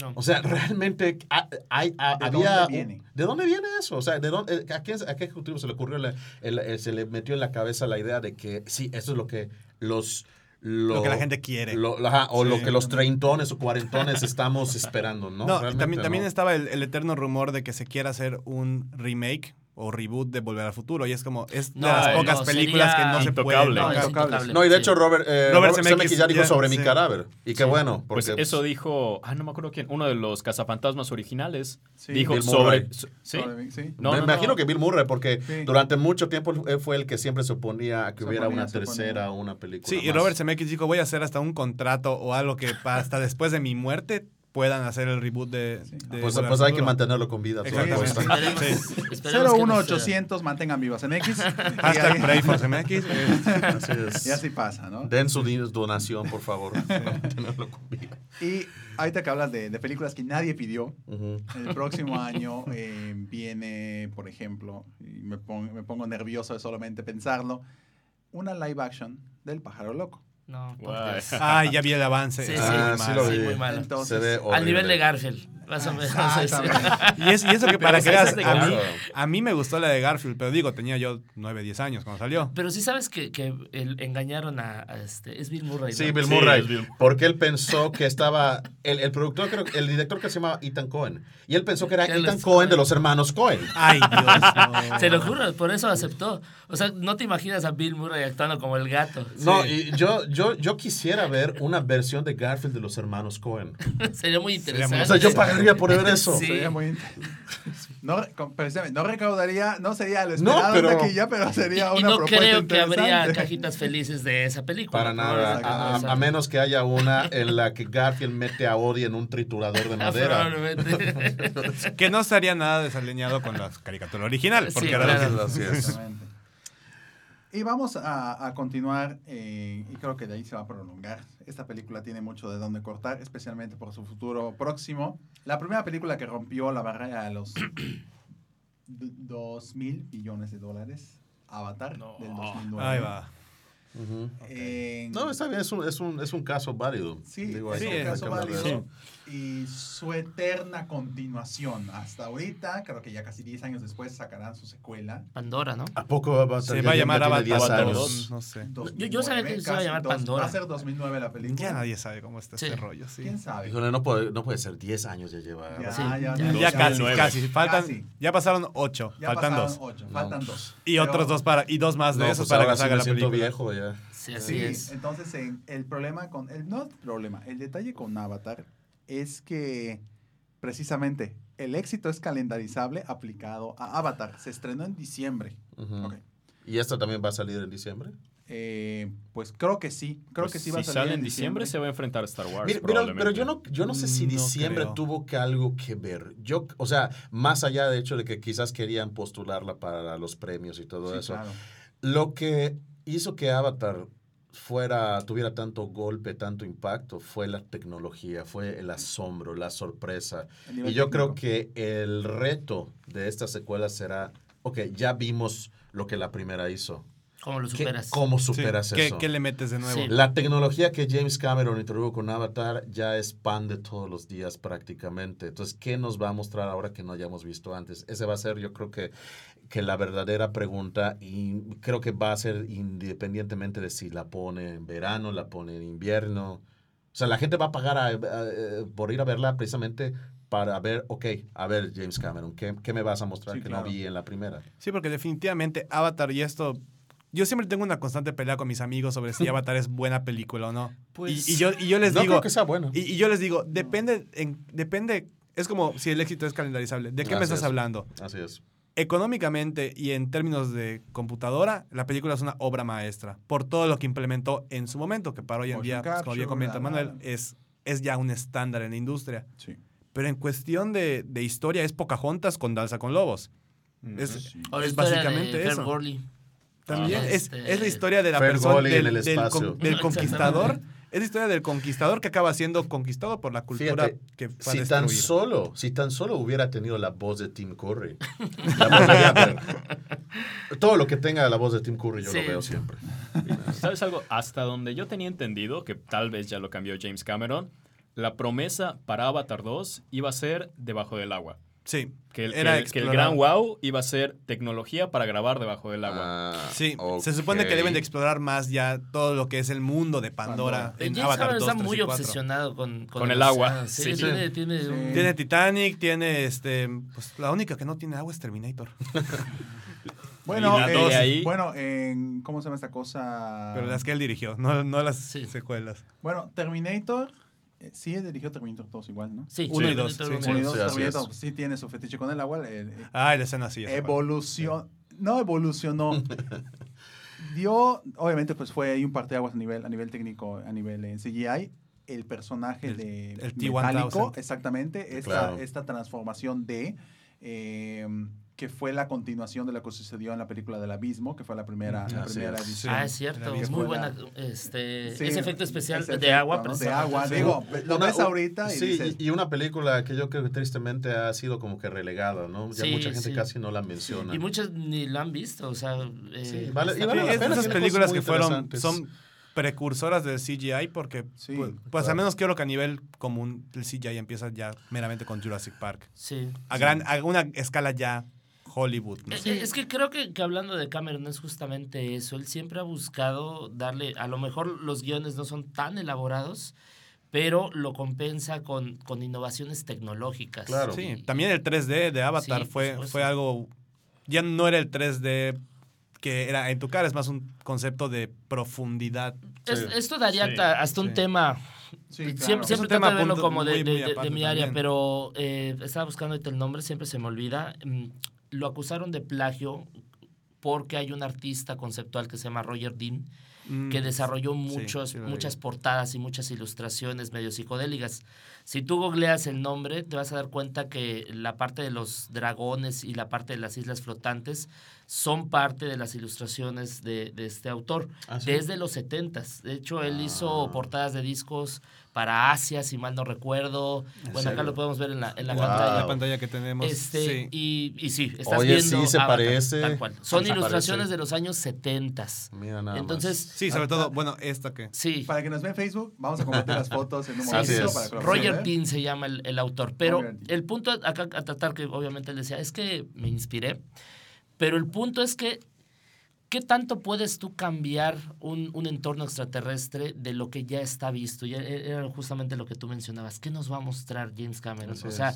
No. O sea, realmente ha- hay, ha- ¿De había... dónde viene? ¿De dónde viene eso? O sea, ¿de dónde, a, quién, ¿a qué ejecutivo se le ocurrió, la- el- el- se le metió en la cabeza la idea de que sí, eso es lo que los... Lo que la gente quiere. lo- ajá, o Sí. lo que los treintones o cuarentones estamos esperando, ¿no? No, también, también no. estaba el, el eterno rumor de que se quiera hacer un remake o reboot de Volver al Futuro. Y es como, es de No, las no, pocas películas que no se pueden No, y de Sí. hecho Robert, eh, Robert Robert Zemeckis Zemeckis ya dijo ya- sobre mi cadáver. Y qué Sí. bueno, Pues porque eso dijo, ah, no me acuerdo quién, uno de los cazafantasmas originales. Sí. dijo Bill sobre. ¿Sí? Sobre- sí. No, me no, imagino no. que Bill Murray, porque Sí. durante mucho tiempo él fue el que siempre se oponía a que Se hubiera una tercera o una película. Sí, y. Robert Zemeckis dijo, voy a hacer hasta un contrato o algo que hasta después de mi muerte puedan hacer el reboot de... Sí. de Pues, pues hay que mantenerlo con vida. toda Exactamente. costa. Esperemos, Sí. esperemos que no 01800 mantengan vivas en X. <laughs> y, Hashtag Pray for CMX. eh, <laughs> Así es. y así pasa, ¿no? Den su donación, por favor. <laughs> Mantenerlo con vida. Y ahorita que hablas de, de películas que nadie pidió, Ujú. el próximo año eh, viene, por ejemplo, y me, pon- me pongo nervioso de solamente pensarlo, una live action del pájaro loco. No. Dios. <laughs> Ay, ya vi el avance. Sí, sí. Ah, sí malo. lo Sí, vi. muy malo. Entonces, Se ve Al nivel de Garfield, más o menos. Y, es, y eso que para que veas, a mí, Garfield. a mí me gustó la de Garfield, pero digo, tenía yo 9, 10 años cuando salió. Pero sí sabes que, que el- engañaron a, a este. Es Bill Murray. Sí, ¿no? Bill Murray. Bill. Porque él pensó que estaba. El, el productor, creo el director que se llamaba Ethan Cohen. Y él pensó que era Ethan los Cohen de los hermanos Cohen. Ay, Dios. no. <laughs> Se lo juro, por eso aceptó. O sea, no te imaginas a Bill Murray actuando como el gato. <laughs> No, y yo, yo, yo quisiera ver una versión de Garfield de los hermanos Cohen. <laughs> Sería muy Sería interesante. muy- O sea, yo por ver eso. Sí. Sería muy <laughs> no, no recaudaría, no sería lo No, esperado pero- en taquilla, pero sería Y una no propuesta creo que habría cajitas felices de esa película. Para ¿no? nada. A, a- exacto. a menos que haya una en la que Garfield mete a Odie en un triturador de madera. probablemente. <laughs> Que no estaría nada desalineado con la caricatura original. Porque Sí, era claro. lo que- Así es. Y vamos a, a continuar, eh, y creo que de ahí se va a prolongar. Esta película tiene mucho de dónde cortar, especialmente por su futuro próximo. La primera película que rompió la barrera de los <clears throat> 2 mil millones de dólares, Avatar, No. del 2009. Ahí va. No, está bien, es un, es un, es un caso válido. Sí, Digo, es hay un caso válido. Y su eterna continuación. Hasta ahorita, creo que ya casi 10 años después sacarán su secuela. Pandora, ¿no? ¿A poco va a, Se va a llamar Avatar 10 Avatar años? dos. No sé. Yo- yo sabía que se iba a llamar dos- Pandora. Va a ser 2009 la película. Ya nadie sabe cómo está este rollo. Sí. ¿Quién sabe? Híjole, no puede, no puede ser 10 años ya lleva. Ya, Sí, ya, ya. ya. Ya casi, 2009. casi. Faltan, Casi. Ya pasaron 8. Ya faltan pasaron 2. ocho, No. faltan dos. Y Pero- otros dos para, y dos más de No, esos pues para que salga la película. viejo ya. Sí, así Sí, es. entonces en- el problema con, el, no el problema, el detalle con Avatar es que precisamente el éxito es calendarizable aplicado a Avatar. Se estrenó en diciembre. Ujú. Ok. ¿Y esta también va a salir en diciembre? Eh, pues creo que sí, creo Pues que sí va a si salir sale en diciembre, se va a enfrentar a Star Wars. Mira, pero, pero yo no, yo no sé si No diciembre creo. tuvo que algo que ver. Yo, o sea, más allá de hecho de que quizás querían postularla para los premios y todo Sí, eso. claro. Lo que hizo que Avatar fuera, tuviera tanto golpe, tanto impacto, fue la tecnología, fue el asombro, la sorpresa. Y yo creo técnico. que el reto de esta secuela será, ok, ya vimos lo que la primera hizo. ¿Cómo lo ¿Qué- superas? ¿Cómo Sí. superas ¿Qué, eso? qué le metes de nuevo? Sí. La tecnología que James Cameron introdujo con Avatar ya es pan de todos los días prácticamente. Entonces, ¿qué nos va a mostrar ahora que no hayamos visto antes? Ese va a ser, yo creo que, que la verdadera pregunta y creo que va a ser independientemente de si la pone en verano, la pone en invierno. O sea, la gente va a pagar a- a- a- por ir a verla precisamente para ver, ok, a ver James Cameron, ¿qué, qué me vas a mostrar Sí, que claro. no vi en la primera? Sí, porque definitivamente Avatar y esto. Yo siempre tengo una constante pelea con mis amigos sobre si <laughs> Avatar es buena película o no. Pues, y, y yo, y yo les no digo. creo que sea bueno. Y, y yo les digo, depende, en, depende. Es como si el éxito es calendarizable. ¿De qué me estás es. hablando? Así es. Económicamente y en términos de computadora, la película es una obra maestra por todo lo que implementó en su momento, que para hoy en Motion día, pues, como bien comenta Manuel, es, es ya un estándar en la industria. Sí. Pero en cuestión de, de historia, es Pocahontas con Danza con Lobos. Es, Sí. básicamente eso. También Ah, es, este- es la historia de la Fer persona del, <laughs> conquistador. Es la historia del conquistador que acaba siendo conquistado por la cultura Fíjate, que fue si tan solo, si tan solo hubiera tenido la voz de Tim Curry. <laughs> Todo lo que tenga la voz de Tim Curry yo Sí. lo veo siempre. ¿Sabes algo? Hasta donde yo tenía entendido, que tal vez ya lo cambió James Cameron, la promesa para Avatar 2 iba a ser debajo del agua. Sí, Que el, Era que el- que el explorar. gran wow iba a ser tecnología para grabar debajo del agua. Ah, sí. Se supone que deben de explorar más ya todo lo que es el mundo de Pandora, Pandora. en James Avatar Cameron 2, está 3 muy y 4. obsesionado con, Con el agua, océano. Sí, sí. tiene, tiene Sí. un- Tiene Titanic, tiene este. Pues la única que no tiene agua es Terminator. <laughs> Bueno, eh, ahí. bueno, en, ¿cómo se llama esta cosa? Pero las que él dirigió, no, no las Sí. secuelas. Bueno, Terminator, eh, sí dirigió Terminator 2 igual, ¿no? Sí, Uno sí, y dos, Terminator sí. Uno y uno y dos, Sí, Terminator es. sí tiene su fetiche con el agua. eh, eh, Ah, la escena sí. evolución, no evolucionó. <laughs> Dio, obviamente, pues fue ahí un parteaguas a nivel, a nivel técnico, a nivel en CGI. el personaje El- de el metálico, T-1000. exactamente, esta, Claro. esta transformación de eh, que fue la continuación de lo que sucedió en la película del abismo, que fue la primera, la Así primera es. edición. Ah, es cierto. que Muy buena. la- Este, Sí, ese efecto especial ese de agua. ¿no? De agua, Sí. digo, lo ves ahorita y sí, dices, y, una película que yo creo que tristemente ha sido como que relegada, ¿no? Ya Sí, mucha gente sí. casi no la menciona. Y muchos ni lo han visto, o sea... eh, Sí, vale- y está vale Sí, la es de pena, esas películas que fueron, son precursoras del CGI porque, Sí, pues, pues claro. al menos quiero que a nivel común el CGI empieza ya meramente con Jurassic Park. Sí. A, gran, a una escala ya Hollywood. ¿no? Es que creo que, que hablando de Cameron es justamente eso. Él siempre ha buscado darle, a lo mejor los guiones no son tan elaborados, pero lo compensa con, con innovaciones tecnológicas. Claro. Sí, Y- también el 3D de Avatar Sí, fue, fue algo. Ya no era el 3D que era en tu cara, es más un concepto de profundidad. Es- Sí. esto daría Sí. hasta, un tema. Sí, siempre claro. Siempre un trato tema de verlo punto- como de, muy, de- muy de- de aparte mi área, también. pero eh, estaba buscando ahorita el nombre, siempre se me olvida. Lo acusaron de plagio porque hay un artista conceptual que se llama Roger Dean que Mm, desarrolló sí, muchos, sí muchas portadas y muchas ilustraciones medio psicodélicas. Si tú googleas el nombre, te vas a dar cuenta que la parte de los dragones y la parte de las islas flotantes son parte de las ilustraciones de, de este autor Ah, ¿sí? desde los 70s. De hecho, él hizo Ah. portadas de discos para Asia, si mal no recuerdo. Bueno, acá lo podemos ver en la, en la Wow. pantalla. La pantalla que tenemos. Este, sí. y, y sí, estás Oye, viendo sí, se Avatar, parece. tal cual. Son Se ilustraciones parece. de los años 70 Mira nada Entonces, Sí, sobre todo, bueno, esta que. sí. Para que nos vean en Facebook, vamos a compartir las fotos en un <laughs> Sí, momento. Es. para que lo Roger ver. Dean se llama el, el autor. Pero el punto acá a tratar que obviamente él decía, es que me inspiré. Pero el punto es que, ¿qué tanto puedes tú cambiar un, un entorno extraterrestre de lo que ya está visto? Y e- era justamente lo que tú mencionabas. ¿Qué nos va a mostrar James Cameron? Así o sea,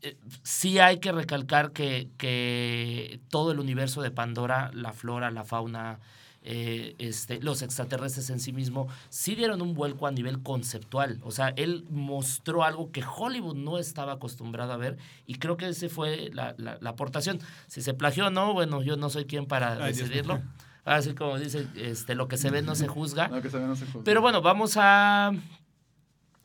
eh, sí hay que recalcar que, que todo el universo de Pandora, la flora, la fauna, eh, este, los extraterrestres en sí mismo, sí dieron un vuelco a nivel conceptual. O sea, él mostró algo que Hollywood no estaba acostumbrado a ver y creo que ese fue la, la- la aportación. Si se plagió o no, bueno, yo no soy quien para Ay, decidirlo. Así como dice, este, lo que se ve no se juzga. No, que se ve, no se juzga. Pero bueno, vamos a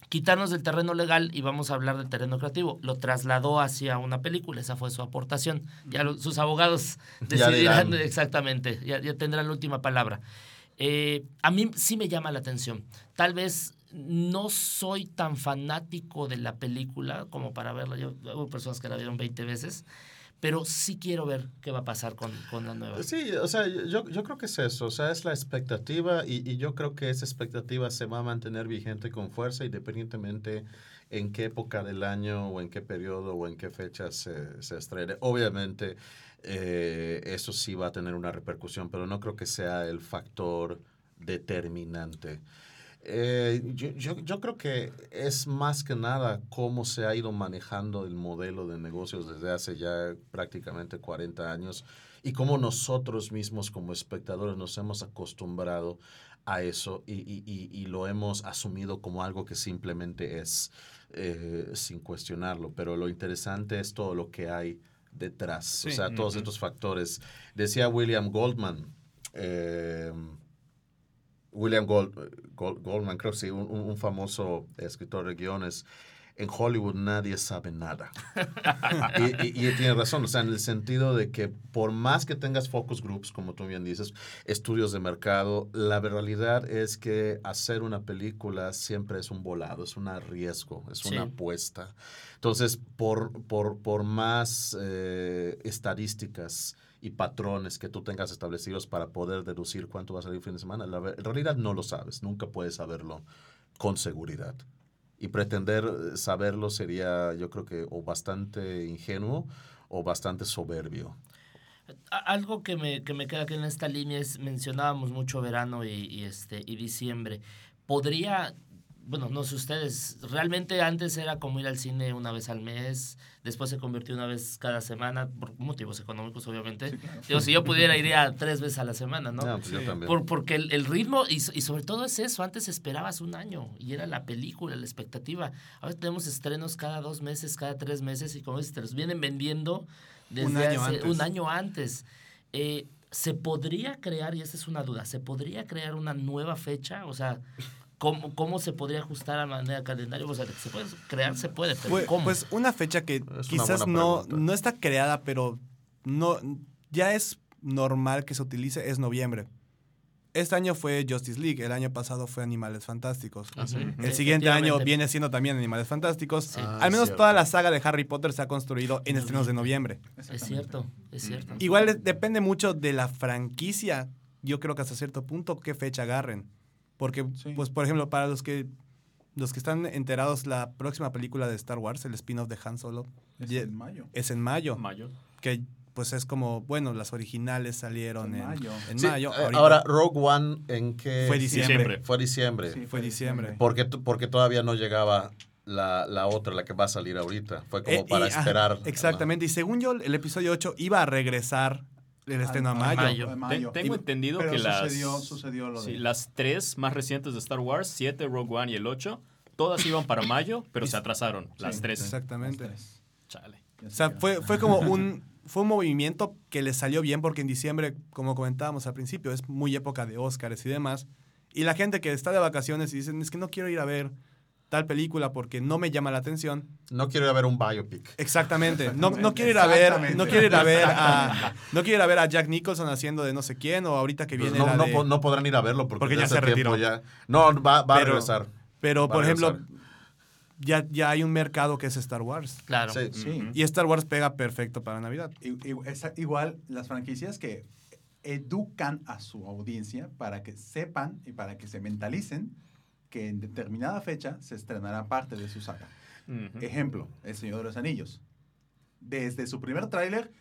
quitarnos del terreno legal y vamos a hablar del terreno creativo. Lo trasladó hacia una película, esa fue su aportación. Ya lo- sus abogados <laughs> decidirán dirán. exactamente, ya, ya tendrán la última palabra. Eh, a mí sí me llama la atención. Tal vez no soy tan fanático de la película como para verla. Yo, hubo personas que la vieron 20 veces, pero sí quiero ver qué va a pasar con, con la nueva. Sí, o sea, yo, yo creo que es eso, o sea, es la expectativa y, y yo creo que esa expectativa se va a mantener vigente con fuerza independientemente en qué época del año o en qué periodo o en qué fecha se, se estrene. Obviamente, eh, eso sí va a tener una repercusión, pero no creo que sea el factor determinante. Eh, yo, yo, yo creo que es más que nada cómo se ha ido manejando el modelo de negocios desde hace ya prácticamente 40 años y cómo nosotros mismos como espectadores nos hemos acostumbrado a eso y, y- y- y lo hemos asumido como algo que simplemente es eh, sin cuestionarlo. Pero lo interesante es todo lo que hay detrás, o Sí. sea, todos Ujú. estos factores. Decía William Goldman, eh, William Gold- Gold- Goldman, creo que sí, un, famoso escritor de guiones. En Hollywood nadie sabe nada. <laughs> y, y- y tiene razón, o sea, en el sentido de que por más que tengas focus groups, como tú bien dices, estudios de mercado, la realidad es que hacer una película siempre es un volado, es un riesgo, es una apuesta. Entonces, por, por, por más eh, estadísticas y patrones que tú tengas establecidos para poder deducir cuánto va a salir el fin de semana, la en realidad no lo sabes, nunca puedes saberlo con seguridad. Y pretender eh, saberlo sería, yo creo que, o bastante ingenuo o bastante soberbio. Algo que me, que me queda aquí en esta línea es, mencionábamos mucho verano y, y este, y diciembre. Podría, bueno, no sé ustedes, realmente antes era como ir al cine una vez al mes, después se convirtió una vez cada semana, por motivos económicos obviamente. Digo, si yo pudiera iría tres veces a la semana, ¿no? No, pues yo también. Por, porque el, el ritmo, y, y sobre todo es eso, antes esperabas un año y era la película, la expectativa. Ahora tenemos estrenos cada dos meses, cada tres meses y como dices, te los vienen vendiendo desde Un año hace- antes. un año antes. Eh, ¿Se podría crear, y esta es una duda, ¿se podría crear una nueva fecha? O sea, ¿cómo, ¿cómo se podría ajustar a manera calendario? O sea, se puede crear, se puede, pero Pues, ¿cómo? pues una fecha que quizás no, no está creada, pero no ya es normal que se utilice, es noviembre. Este año fue Justice League, el año pasado fue Animales Fantásticos. Ujú. El siguiente año viene siendo también Animales Fantásticos. Ah, Al menos cierto. toda la saga de Harry Potter se ha construido en estrenos de noviembre. Es cierto, es cierto. Igual depende mucho de la franquicia, yo creo que hasta cierto punto, qué fecha agarren. Porque, Sí. pues, por ejemplo, para los que los que están enterados, la próxima película de Star Wars, el spin-off de Han Solo, Es ye- en mayo. es en mayo. Mayo. Que pues es como, bueno, las originales salieron En en, mayo. en Sí, mayo. eh, ahora, Rogue One, ¿en qué? fue diciembre. Diciembre. Fue diciembre. Sí, Fue diciembre. Porque, porque todavía no llegaba la, la otra, la que va a salir ahorita. Fue como Eh, y, para ajá, esperar. exactamente. Y según yo, el episodio 8 iba a regresar el estreno a mayo. tengo entendido pero que las, sucedió, sucedió lo sí, de... las tres más recientes de Star Wars, 7, Rogue One y el 8, todas iban para mayo, pero se atrasaron. Las tres. Exactamente. Las tres. Chale. O sea, se fue, fue como un, <laughs> fue un movimiento que le salió bien porque en diciembre, como comentábamos al principio, es muy época de Óscares y demás. Y la gente que está de vacaciones y dicen, es que no quiero ir a ver tal película porque no me llama la atención. No quiero ir a ver un biopic. Exactamente. No, no <laughs> quiero ir a ver, no quiero ir a ver a, no quiero ir a ver a Jack Nicholson haciendo de no sé quién o ahorita que Pues viene no, la no de- po- no podrán ir a verlo porque, ya se retiró. ya- No, va, va a regresar. Pero, Va por ejemplo, ya, ya hay un mercado que es Star Wars. Claro. Sí. Sí. Y Star Wars pega perfecto para Navidad. Igual las franquicias que educan a su audiencia para que sepan y para que se mentalicen que en determinada fecha se estrenará parte de su saga. Ejemplo, El Señor de los Anillos. Desde su primer tráiler,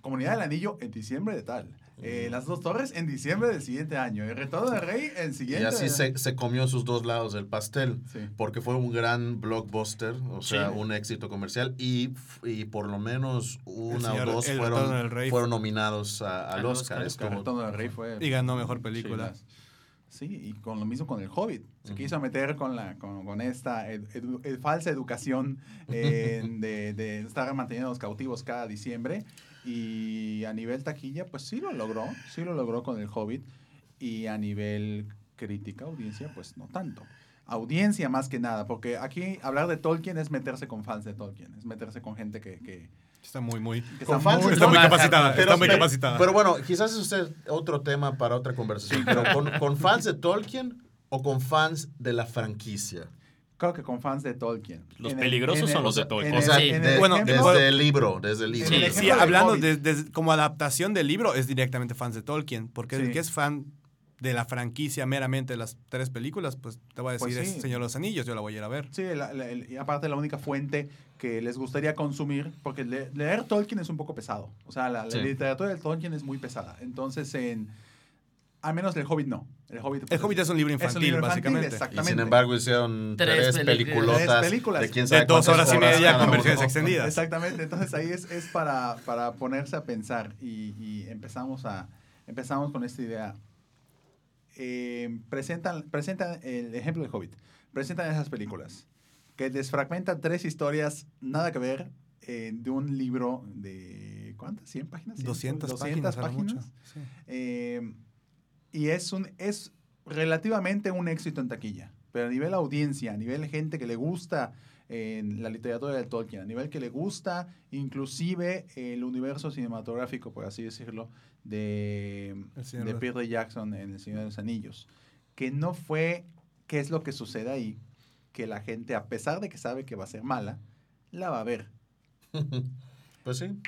Comunidad del Anillo en diciembre de tal. Eh, Las Dos Torres en diciembre del siguiente año. El Retorno del Rey en Y siguiente. así se, se comió sus dos lados del pastel. Sí. Porque fue un gran blockbuster, o sea, Sí. un éxito comercial. Y, y por lo menos una señor- o dos fueron, Rey. fueron nominados a- al Al Oscar. Oscar. Es El como- Retorno del Rey fue. Y ganó mejor película. Sí, y con lo mismo con el Hobbit. Se quiso meter con, la, con, con esta ed- edu- ed- falsa educación eh, <laughs> de, de estar manteniendo a los cautivos cada diciembre. Y a nivel taquilla, pues sí lo logró. Sí lo logró con el Hobbit. Y a nivel crítica, audiencia, pues no tanto. Audiencia más que nada, porque aquí hablar de Tolkien es meterse con fans de Tolkien, es meterse con gente que, que, Está muy, muy... está fans muy- Está muy capacitada. Pero, está muy capacitada. pero bueno, quizás es usted otro tema para otra conversación. Pero con, con fans de Tolkien o con fans de la franquicia. Creo que con fans de Tolkien. Los En peligrosos el- son los de en Tolkien. O sea, Sí. de- Bueno, ejemplo- desde el libro, desde el libro. El Sí. Hablando Hobbit. de, de- como adaptación del libro, es directamente fans de Tolkien, porque Sí. el que es fan de la franquicia meramente de las tres películas, pues te voy a decir, Pues sí. es Señor de los Anillos, yo la voy a ir a ver. Sí, la- la- el- y aparte la única fuente que les gustaría consumir, porque le- leer Tolkien es un poco pesado. O sea, la, literatura de Tolkien es muy pesada. Entonces, en, al menos el Hobbit no. El Hobbit, pues, El Hobbit es un libro un infantil, básicamente. Y exactamente. sin embargo hicieron Tres tres, películas. peliculotas Tres películas. de quién De sabe dos cuántas horas y media con versiones extendidas. Exactamente, entonces ahí es, es para, para ponerse a pensar y, y empezamos, a, empezamos con esta idea. Eh, presentan, presentan el ejemplo de Hobbit, presentan esas películas que desfragmentan tres historias nada que ver eh, de un libro de ¿cuántas? ¿100 páginas? ¿100? 200, páginas, mucho. Sí. Eh, y es, un, es relativamente un éxito en taquilla. Pero a nivel audiencia, a nivel gente que le gusta eh, la literatura de Tolkien, a nivel que le gusta inclusive el universo cinematográfico, por así decirlo, de, de Peter Jackson en El Señor de los Anillos. Que no fue, ¿qué es lo que sucede ahí? Que la gente, a pesar de que sabe que va a ser mala, la va a ver. <laughs> Pues sí.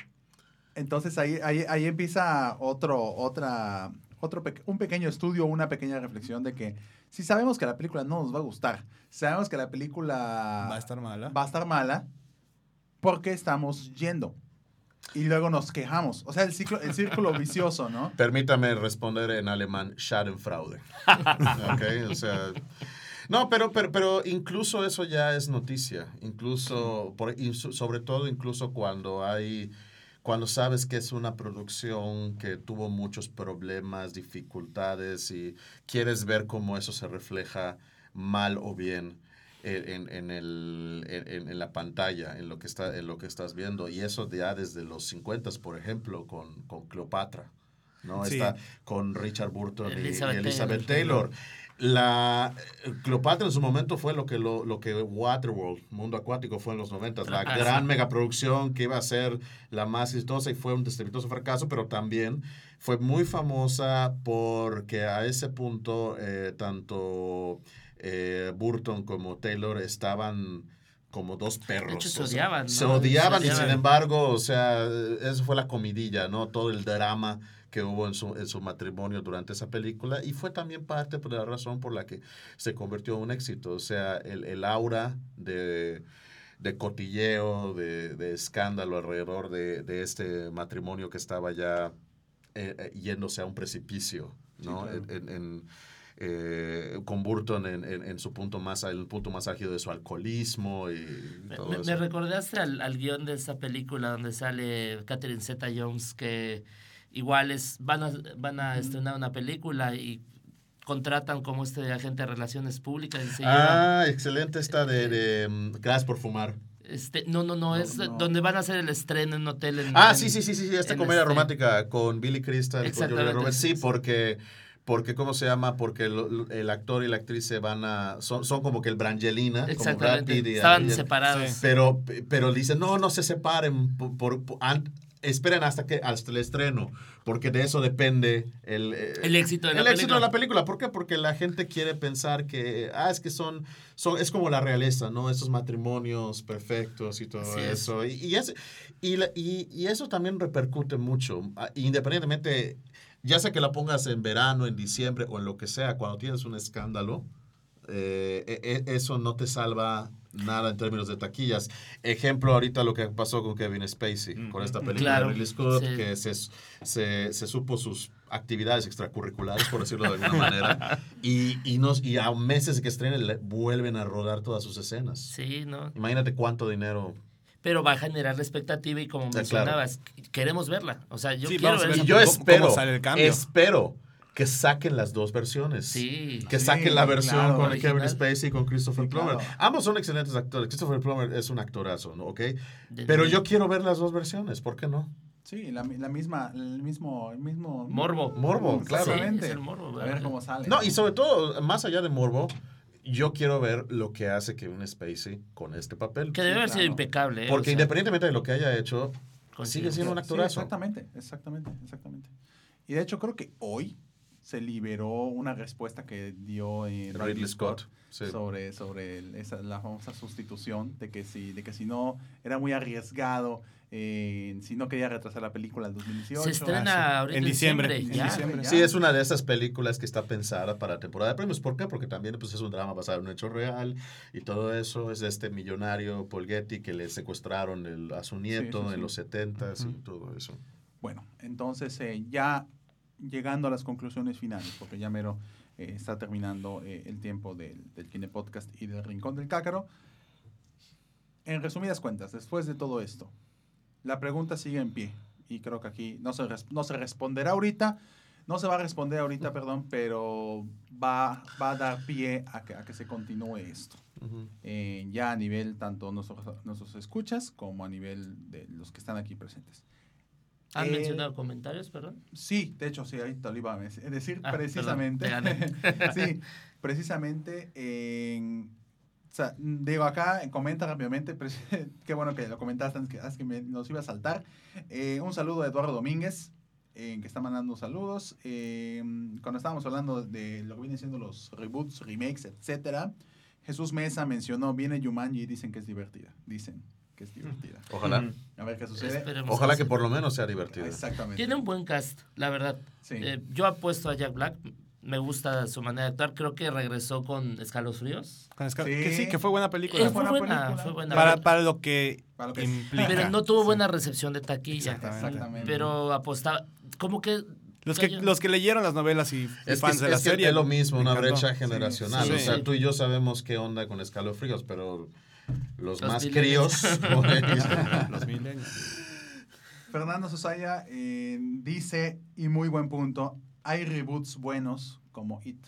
Entonces ahí, ahí, ahí empieza otro, otra, otro un pequeño estudio, una pequeña reflexión de que si sabemos que la película no nos va a gustar, sabemos que la película Va a estar mala. va a estar mala, ¿por qué estamos yendo? Y luego nos quejamos. O sea, el, ciclo, el círculo vicioso, ¿no? <laughs> Permítame responder en alemán, Schadenfraude. <laughs> Ok, o sea... No, pero, pero, pero incluso eso ya es noticia. Incluso, por, sobre todo incluso cuando hay, cuando sabes que es una producción que tuvo muchos problemas, dificultades y quieres ver cómo eso se refleja mal o bien en, en- el, en, en la pantalla, en lo, que está, en lo que estás viendo. Y eso ya desde los 50, por ejemplo, con, con Cleopatra. ¿no? Sí. Está con Richard Burton y- Elizabeth y Elizabeth Taylor. Taylor. La Cleopatra en su momento fue lo que lo, lo que Waterworld, Mundo Acuático, fue en los 90, la Ah, gran sí. megaproducción que iba a ser la más exitosa y fue un estrepitoso fracaso, pero también fue muy famosa porque a ese punto eh, tanto eh, Burton como Taylor estaban como dos perros. De hecho, se o sea, odiaban, Se odiaban Se y sin embargo, o sea, eso fue la comidilla, ¿no? Todo el drama que hubo en su, en su matrimonio durante esa película y fue también parte de la razón por la que se convirtió en un éxito. O sea, el, el aura de, de cotilleo, de, de escándalo alrededor de, de este matrimonio que estaba ya eh, eh, yéndose a un precipicio, ¿no? Sí, claro. En- en- en, eh, con Burton en, en- en su punto más, el punto más álgido de su alcoholismo y Me, todo me- eso. me recordaste al, al guion de esta película donde sale Catherine Zeta Jones que igual es, van a, van a estrenar una película y contratan como este agente de relaciones públicas y se lleva- Ah, excelente esta de, de mm, Gracias por fumar. Este, no, no, no, No, es no. donde van a hacer el estreno en un hotel. En, Ah, en- sí, sí, sí, sí, esta comedia este- romántica con Billy Crystal y con Julia Roberts. Sí. porque, porque, ¿cómo se llama? Porque lo- lo- el actor y la actriz se van a, son, son como que el Brangelina, como Exactamente. Y- Estaban y- separados. Sí. Pero, pero dicen, no, no se separen, por, por- por- an- esperen hasta que hasta el estreno, porque de eso depende el, eh, El éxito de la el éxito película. de la película. ¿Por qué? Porque la gente quiere pensar que, ah, es que son, son es como la realeza, ¿no? Esos matrimonios perfectos y todo Así es. eso. Y, y, es- y, la- y- y eso también repercute mucho, ah, independientemente, ya sea que la pongas en verano, en diciembre o en lo que sea, cuando tienes un escándalo, eh, e- e- eso no te salva nada en términos de taquillas. Ejemplo, ahorita lo que pasó con Kevin Spacey, Mm. con esta película Claro, de Ridley Scott, sí. que se, se, se supo sus actividades extracurriculares, por decirlo de alguna manera, <laughs> y, y, nos, y a meses de que estrenen le vuelven a rodar todas sus escenas. Sí, ¿no? Imagínate cuánto dinero. Pero va a generar la expectativa y como claro. mencionabas, queremos verla. O sea, yo Sí, quiero vamos a ver ver Y yo cómo- espero, cómo sale el cambio. espero que saquen las dos versiones. Sí. Que Sí, saquen la versión claro. con Original. Kevin Spacey y con Christopher Sí, Plummer. claro. Ambos son excelentes actores. Christopher Plummer es un actorazo, ¿no? ¿Ok? De- Pero yo quiero ver las dos versiones. ¿Por qué no? Sí, la, la misma, el mismo, el mismo Morbo. Morbo, claro. Exactamente. Sí, es el morbo, A ver cómo sale. No, y sobre todo, más allá de Morbo, yo quiero ver lo que hace Kevin Spacey con este papel. Que debe haber claro. sido impecable. ¿eh? Porque O sea, independientemente de lo que haya hecho, coincido. sigue siendo un Sí, actorazo. exactamente, exactamente, exactamente. Y de hecho creo que hoy se liberó una respuesta que dio eh, Ridley Scott. sí. sobre, sobre el- esa, la famosa sustitución, de que si, de que si no era muy arriesgado, eh, si no quería retrasar la película al 2018. Se estrena Ah, sí. ahorita En diciembre. En. Sí, es una de esas películas que está pensada para temporada de premios. ¿Por qué? Porque también pues, es un drama basado en un hecho real y todo eso. Es de este millonario Paul Getty que le secuestraron el- a su nieto sí, sí. en los 70 y Ujú. todo eso. Bueno, entonces eh, ya llegando a las conclusiones finales, porque ya mero eh, está terminando eh, el tiempo del, del Kine Podcast y del Rincón del Cácaro. En resumidas cuentas, después de todo esto, la pregunta sigue en pie. Y creo que aquí no se, no se responderá ahorita, no se va a responder ahorita, perdón, pero va, va a dar pie a que, a que se continúe esto. Ujú. eh, ya a nivel tanto nuestros, nuestros escuchas como a nivel de los que están aquí presentes. ¿Han Eh, mencionado comentarios, perdón? Sí, de hecho, sí, ahí te lo iba a dec- decir Ah, precisamente. perdón, <laughs> sí, precisamente en. O sea, digo acá, comenta rápidamente, <laughs> preci- qué bueno que lo comentaste antes que, antes que me- nos iba a saltar. Eh, un saludo a Eduardo Domínguez, eh, que está mandando saludos. Eh, cuando estábamos hablando de lo que vienen siendo los reboots, remakes, etcétera, Jesús Mesa mencionó, viene Yumanji y dicen que es divertida. Dicen que es divertida. Ojalá. A ver qué sucede. Esperemos Ojalá que sí. por lo menos sea divertido. Exactamente. Tiene un buen cast, la verdad. Sí. Eh, yo apuesto a Jack Black. Me gusta su manera de actuar. Creo que regresó con Escalofríos. Con Sí. Que sí, que fue buena película. Eh, fue buena buena, película. fue buena. para, para lo que Para lo que- implica. Pero no tuvo Sí. buena recepción de taquilla. Exactamente. Exactamente. Pero apostaba. Como que. Los que, los que leyeron las novelas y Es, fans que, de la es que serie. es lo mismo, una encantó. brecha generacional. Sí, o sea, sí. tú y yo sabemos qué onda con escalofríos, pero los, Los más críos. <laughs> <laughs> Los milenios. Fernando Sosaya eh, dice, y muy buen punto, hay reboots buenos como It,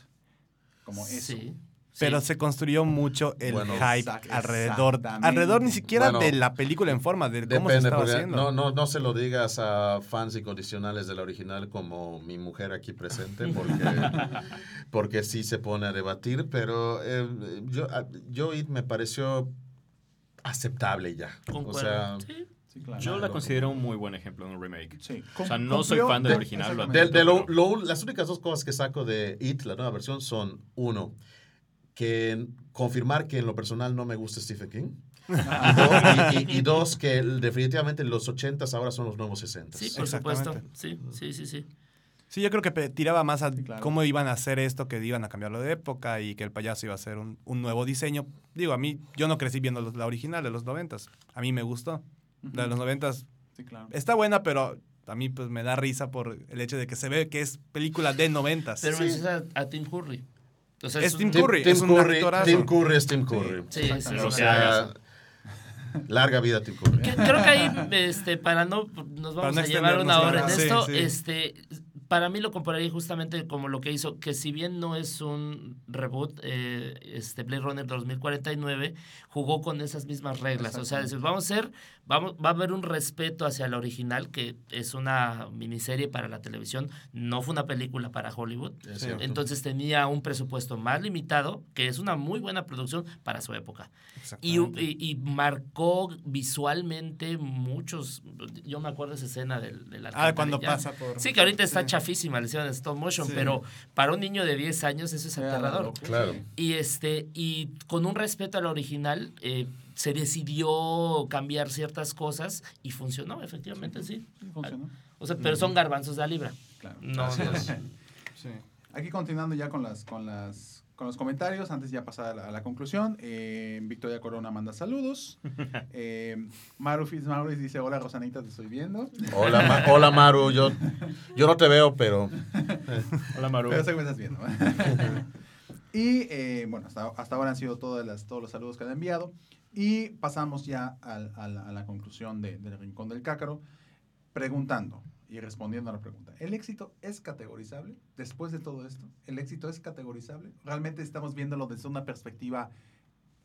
como eso. Sí. Pero se construyó mucho el Bueno, hype alrededor. Alrededor ni siquiera Bueno, de la película en forma, de cómo se Depende, estaba porque haciendo. no, no, no se lo digas a fans incondicionales de la original como mi mujer aquí presente, porque, <laughs> porque sí se pone a debatir, pero eh, yo, a- yo It me pareció aceptable ya. O sea, Sí. Sí, claro. Yo la considero un muy buen ejemplo de un remake. Sí. O sea, no soy fan del original, lo de, de lo- lo- las únicas dos cosas que saco de It, la nueva versión, son uno, que confirmar que en lo personal no me gusta Stephen King. <laughs> Y, do- y- y- y dos, que definitivamente los 80s ahora son los nuevos 60s. Sí, por supuesto. Sí, sí, sí, sí. Sí, yo creo que tiraba más a Sí, claro. cómo iban a hacer esto, que iban a cambiarlo de época y que el payaso iba a ser un, un nuevo diseño. Digo, a mí, yo no crecí viendo los- la original de los noventas. A mí me gustó. La de los noventas Sí, claro. está buena, pero a mí pues me da risa por el hecho de que se ve que es película de noventas. Pero mencionas a, a Tim Curry. O sea, Es Tim Curry, Tim es un Curry. Tim Curry es Tim Curry. Sí, sí, sí. O sea, larga vida Tim Curry. Creo que ahí, este, para no, nos Para vamos no a llevar una hora en esto, Sí, sí. este, para mí lo compararía justamente como lo que hizo, que si bien no es un reboot, eh, este Blade Runner 2049 jugó con esas mismas reglas, o sea, decir, vamos a ser, vamos, va a haber un respeto hacia la original, que es una miniserie para la televisión, no fue una película para Hollywood, entonces tenía un presupuesto más limitado, que es una muy buena producción para su época. Y, y- y marcó visualmente muchos. Yo me acuerdo esa escena del, de la Ah, cuando pasa por... Sí, que ahorita está Sí. chafísima, le hicieron stop motion, Sí. pero para un niño de 10 años eso es aterrador. loco. Claro. Y este, y con un respeto al original, eh, se decidió cambiar ciertas cosas y funcionó, efectivamente, sí. Sí, funcionó. O sea, pero son garbanzos de la libra. Claro. No, Así no. es. <laughs> Sí. Aquí continuando ya con las con las con los comentarios, antes ya pasar a la, a la conclusión, eh, Victoria Corona manda saludos. <laughs> Eh, Maru Fitzmaurice dice, hola Rosanita, te estoy viendo. Hola, Ma- hola Maru, yo, yo no te veo, pero <laughs> Hola, Maru. Pero sé que me estás viendo. y eh, bueno, hasta, hasta ahora han sido todas las, todos los saludos que han enviado. Y pasamos ya al- a, la, a la conclusión de- del Rincón del Cácaro, preguntando y respondiendo a la pregunta. ¿El éxito es categorizable? Después de todo esto, ¿el éxito es categorizable? Realmente estamos viéndolo desde una perspectiva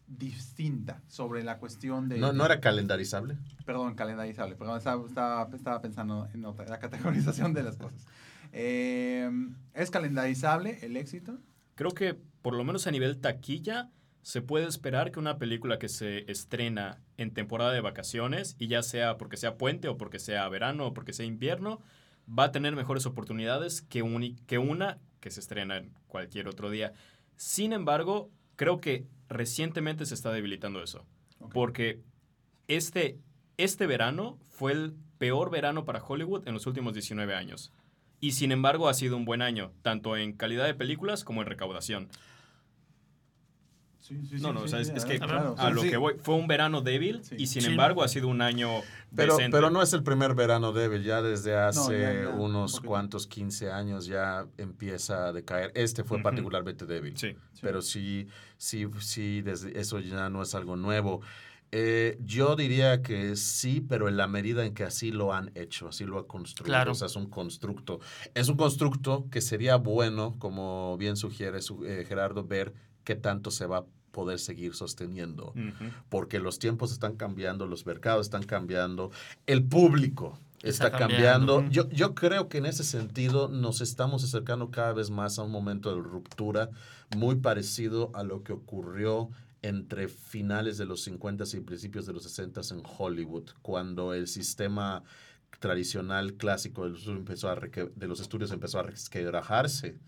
distinta sobre la cuestión de... no, no era calendarizable. Perdón, calendarizable. Perdón, estaba, estaba, estaba pensando en otra, la categorización de las cosas. Eh, ¿Es calendarizable el éxito? Creo que, por lo menos a nivel taquilla, se puede esperar que una película que se estrena en temporada de vacaciones, y ya sea porque sea puente o porque sea verano o porque sea invierno, va a tener mejores oportunidades que, una que se estrena en cualquier otro día. Sin embargo, creo que recientemente se está debilitando eso. Porque este, este verano fue el peor verano para Hollywood en los últimos 19 años. Y sin embargo ha sido un buen año, tanto en calidad de películas como en recaudación. Sí, sí, No, sí, no, o sí, sea, es, sí, es a que claro. a lo Sí. que voy, fue un verano débil Sí. y sin Sí. embargo ha sido un año Pero, decente. pero no es el primer verano débil, ya desde hace ya, ya, un unos cuantos 15 años ya empieza a decaer. Este fue particularmente débil. Sí. Sí. Pero sí, sí, sí, desde eso ya no es algo nuevo. Eh, yo diría que sí, pero en la medida en que así lo han hecho, así lo han construido. Claro. O sea, es un constructo. Es un constructo que sería bueno, como bien sugiere su- eh, Gerardo, ver qué tanto se va a poder seguir sosteniendo Ujú. porque los tiempos están cambiando, los mercados están cambiando, el público está, Está cambiando. cambiando. Yo, yo creo que en ese sentido nos estamos acercando cada vez más a un momento de ruptura muy parecido a lo que ocurrió entre finales de los 50 y principios de los 60 en Hollywood, cuando el sistema tradicional clásico de los, empezó a de los estudios empezó a resquebrajarse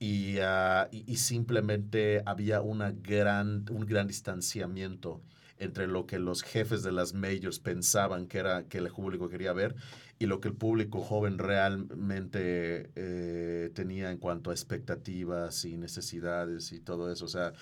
y, ah, y, y simplemente había una gran, un gran distanciamiento entre lo que los jefes de las majors pensaban que era que el público quería ver y lo que el público joven realmente eh, tenía en cuanto a expectativas y necesidades y todo eso. O sea,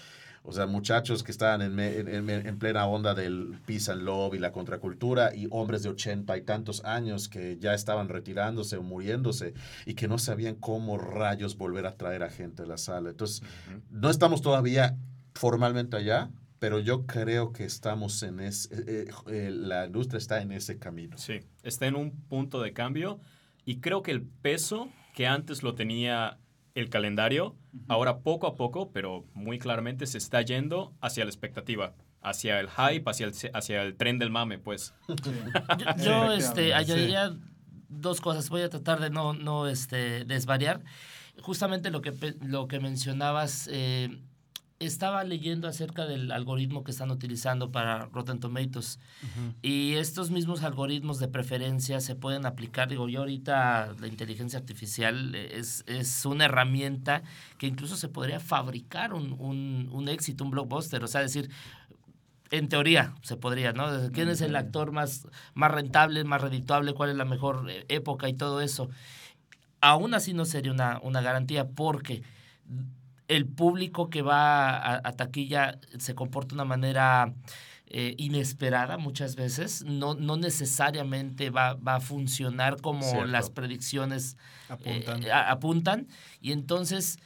o sea muchachos que estaban en, en- en- en plena onda del peace and love y la contracultura y hombres de ochenta y tantos años que ya estaban retirándose o muriéndose y que no sabían cómo rayos volver a traer a gente a la sala. Entonces, Ujú. no estamos todavía formalmente allá, pero yo creo que estamos en ese, eh, eh, la industria está en ese camino. Sí, está en un punto de cambio y creo que el peso que antes lo tenía el calendario, Ahora poco a poco, pero muy claramente se está yendo hacia la expectativa, hacia el hype, hacia el, hacia el tren del mame, pues. <laughs> Yo, yo, este, sí. añadiría dos cosas. Voy a tratar de no, no este, desvariar. Justamente lo que, pe- lo que mencionabas, eh, estaba leyendo acerca del algoritmo que están utilizando para Rotten Tomatoes. Y estos mismos algoritmos de preferencia se pueden aplicar. Digo, yo ahorita la inteligencia artificial es, es una herramienta que incluso se podría fabricar un, un, un éxito, un blockbuster. O sea, decir, en teoría se podría, ¿no? ¿Quién es el actor más, más rentable, más redituable? ¿Cuál es la mejor eh, época y todo eso? Aún así no sería una, una garantía porque el público que va a, a taquilla se comporta de una manera eh, inesperada muchas veces. No, no necesariamente va, va a funcionar como Cierto. las predicciones Apuntan. eh, a- apuntan. Y entonces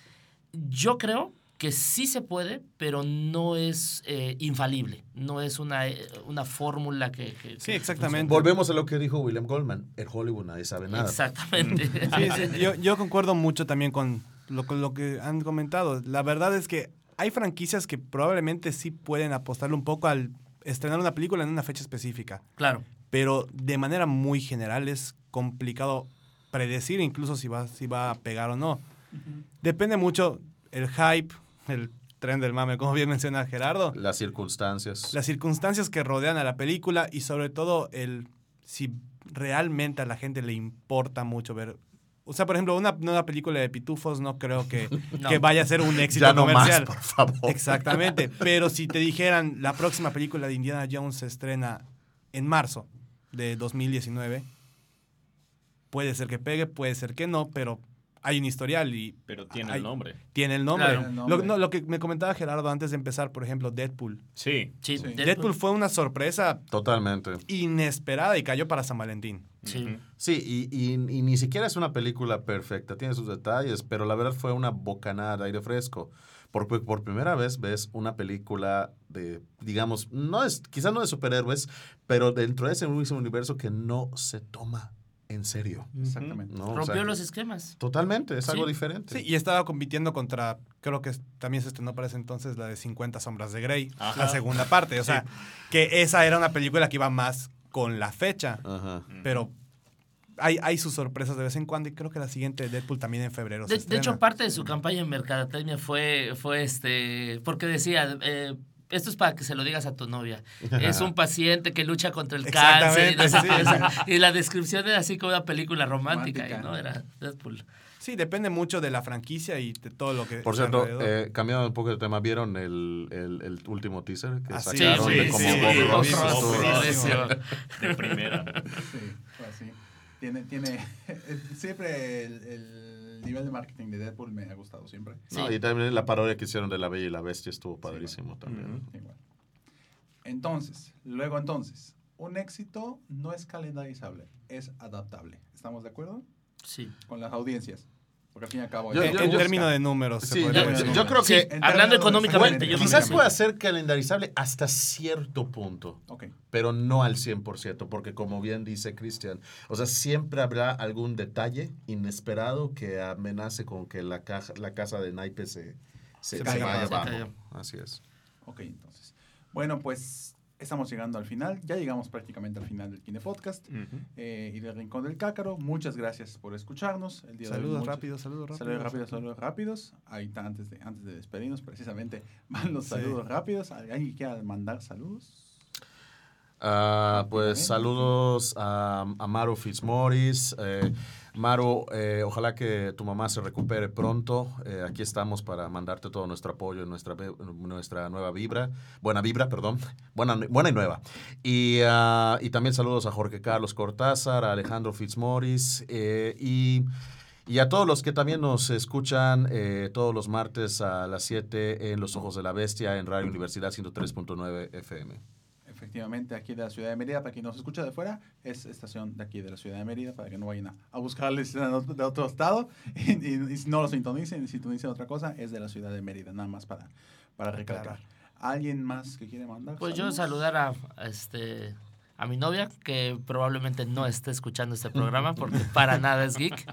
yo creo que sí se puede, pero no es eh, infalible. No es una, una fórmula que, que- Sí, que exactamente. Volvemos a lo que dijo William Goldman. En Hollywood nadie sabe nada. Exactamente. <laughs> Sí, sí, yo, yo concuerdo mucho también con lo, que han comentado. La verdad es que hay franquicias que probablemente sí pueden apostarle un poco al estrenar una película en una fecha específica, claro. pero de manera muy general es complicado predecir incluso si va, si va a pegar o no. Depende mucho el hype, el tren del mame, como bien menciona Gerardo, Las circunstancias. las circunstancias que rodean a la película y sobre todo el si realmente a la gente le importa mucho ver. O sea, por ejemplo, una nueva película de Pitufos no creo que, <laughs> No. que vaya a ser un éxito ya no más, comercial. por favor. Exactamente. <laughs> Pero si te dijeran la próxima película de Indiana Jones se estrena en marzo de 2019, puede ser que pegue, puede ser que no, pero hay un historial y Pero tiene el nombre. tiene el nombre. Claro. Lo, nombre. no, lo que me comentaba Gerardo antes de empezar, por ejemplo, Deadpool. Sí. Sí, Sí. Deadpool. Deadpool fue una sorpresa Totalmente. inesperada y cayó para San Valentín. Sí. Sí, y, y- y ni siquiera es una película perfecta, tiene sus detalles, pero la verdad fue una bocanada de aire fresco. Porque por primera vez ves una película de, digamos, no es, quizás no de superhéroes, pero dentro de ese mismo universo que no se toma en serio. Exactamente. ¿no? O Rompió sea, los esquemas. Totalmente, es Sí. algo diferente. Sí, y estaba compitiendo contra, creo que también se estrenó para ese entonces la de 50 sombras de Grey, Ajá. la segunda parte. O sea, que esa era una película que iba más con la fecha, Ajá. pero hay, hay sus sorpresas de vez en cuando y creo que la siguiente Deadpool también en febrero. se De, de hecho, parte de su campaña en Mercadotecnia fue, fue este, porque decía, eh, esto es para que se lo digas a tu novia. <laughs> Es un paciente que lucha contra el cáncer. Y, no sé Exactamente, qué, sí. y la descripción era así como una película romántica, Romántica. y ¿no? Era Deadpool. Sí, depende mucho de la franquicia y de todo lo que Por cierto, eh, cambiando un poco de tema, ¿vieron el, el- el último teaser que Ah, sí, sacaron sí, de sí, cómo sí, Bob sí, Ross. De primera. <laughs> Sí, fue así. Tiene, tiene, <laughs> siempre el, el nivel de marketing de Deadpool me ha gustado siempre. No, Sí. y también la parodia que hicieron de La Bella y la Bestia estuvo padrísimo también. Igual. Entonces, luego entonces, un éxito no es calendarizable, es adaptable. ¿Estamos de acuerdo? Sí. Con las audiencias. Porque al fin y al cabo... Yo- en yo- en yo- términos de números. Sí, yo, decir. yo creo Sí, que en hablando económicamente, bueno, quizás pueda ser calendarizable hasta cierto punto, Ok, pero no al 100%, porque como bien dice Cristian, o sea, siempre habrá algún detalle inesperado que amenace con que la, caja, la casa de naipes se, se, Se se caiga vaya abajo. Así es. ok, entonces. Bueno, pues estamos llegando al final. Ya llegamos prácticamente al final del Kine Podcast eh, y del Rincón del Cácaro. Muchas gracias por escucharnos. El día de hoy. Saludos rápidos, saludos rápidos. Saludos rápidos, saludos rápidos. Ahí está, antes de, antes de despedirnos, precisamente, <laughs> van los Sí. saludos rápidos. ¿Alguien que quiera mandar saludos? Ah, pues saludos a, a Maru Fitzmaurice. Eh, Maru, eh, ojalá que tu mamá se recupere pronto. Eh, aquí estamos para mandarte todo nuestro apoyo, nuestra, nuestra nueva vibra. Buena vibra, perdón. Buena, buena y nueva. Y, ah, y también saludos a Jorge Carlos Cortázar, a Alejandro Fitzmaurice eh, y, y a todos los que también nos escuchan eh, todos los martes a las 7 en Los Ojos de la Bestia en Radio Universidad 103.9 FM. Efectivamente, aquí de la ciudad de Mérida, para quien nos escucha de fuera, es estación de aquí de la ciudad de Mérida, para que no vayan a, a buscarles de otro, estado <laughs> y, y- y si no lo sintonicen, y sintonicen otra cosa, es de la ciudad de Mérida, nada más para, para recalcar. ¿Alguien más que quiere mandar? Pues yo saludos? saludar a, a este a mi novia, que probablemente no esté escuchando este programa <laughs> porque para nada es geek.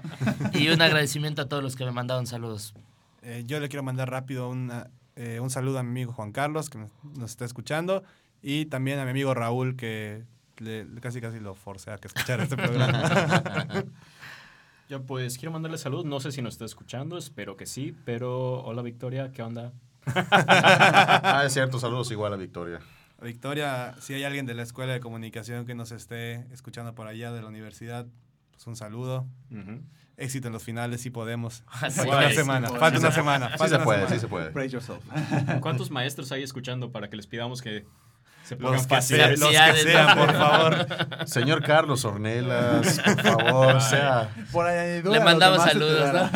Y un agradecimiento a todos los que me mandaron saludos. Eh, yo le quiero mandar rápido una, eh, un saludo a mi amigo Juan Carlos, que nos está escuchando, y también a mi amigo Raúl, que le- casi casi lo forcé a que escuchara este programa. <laughs> Ya pues quiero mandarle salud, no sé si nos está escuchando, espero que sí, pero hola Victoria, ¿qué onda? <laughs> Ah, es cierto, saludos igual a Victoria. Victoria, si hay alguien de la Escuela de Comunicación que nos esté escuchando por allá de la universidad, pues un saludo. Éxito en los finales, si podemos. Así Falta una semana, Sí, falta una semana. Sí falta se una puede, semana. sí se puede. Praise yourself. ¿Cuántos maestros hay escuchando para que les pidamos que se Los que, sean, los que sean, por favor. <laughs> Señor Carlos Ornelas, por favor, o sea... Por añadidura, Le mandamos saludos, dará.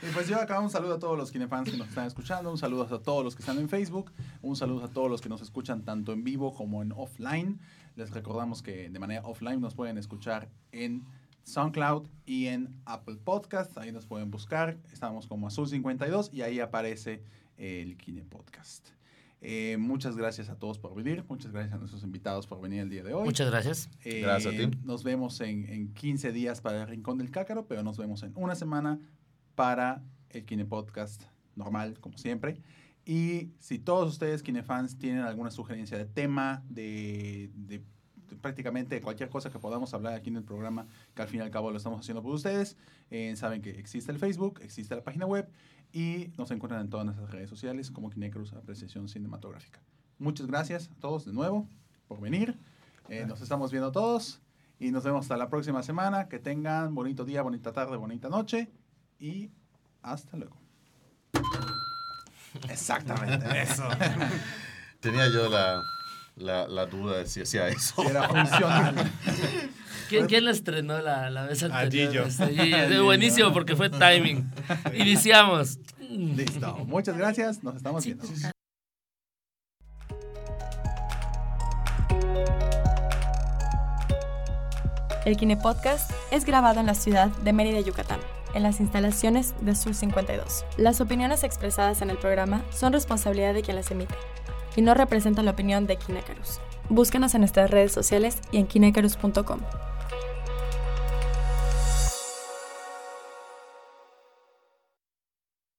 Y pues yo acá un saludo a todos los kinefans que nos están escuchando, un saludo a todos los que están en Facebook, un saludo a todos los que nos escuchan tanto en vivo como en offline. Les recordamos que de manera offline nos pueden escuchar en SoundCloud y en Apple Podcasts. Ahí nos pueden buscar. Estamos como Azul52 y ahí aparece el Kine Podcast. Eh, muchas gracias a todos por venir. Muchas gracias a nuestros invitados por venir el día de hoy. Muchas gracias. Eh, Gracias a ti. Nos vemos en, en 15 días para el Rincón del Cácaro, pero nos vemos en una semana para el Kine Podcast normal, como siempre. Y si todos ustedes, Kinefans, tienen alguna sugerencia de tema, de, de- de prácticamente cualquier cosa que podamos hablar aquí en el programa, que al fin y al cabo lo estamos haciendo por ustedes, eh, saben que existe el Facebook, existe la página web y nos encuentran en todas nuestras redes sociales como Kinecruz Apreciación Cinematográfica. Muchas gracias a todos de nuevo por venir. Eh, nos estamos viendo todos y nos vemos hasta la próxima semana. Que tengan bonito día, bonita tarde, bonita noche y hasta luego. <laughs> Exactamente. Eso. Tenía yo la, la, la duda de si hacía eso. Era funcional. <laughs> ¿Quién, quién la estrenó la, la vez A anterior? Gillo. Este, <laughs> Gillo. Buenísimo porque fue timing. <laughs> Iniciamos. Listo. Muchas gracias. Nos estamos viendo. El Kine Podcast es grabado en la ciudad de Mérida, Yucatán, en las instalaciones de Sur 52. Las opiniones expresadas en el programa son responsabilidad de quien las emite y no representan la opinión de Kinecarus. Búscanos en nuestras redes sociales y en kinecarus.com.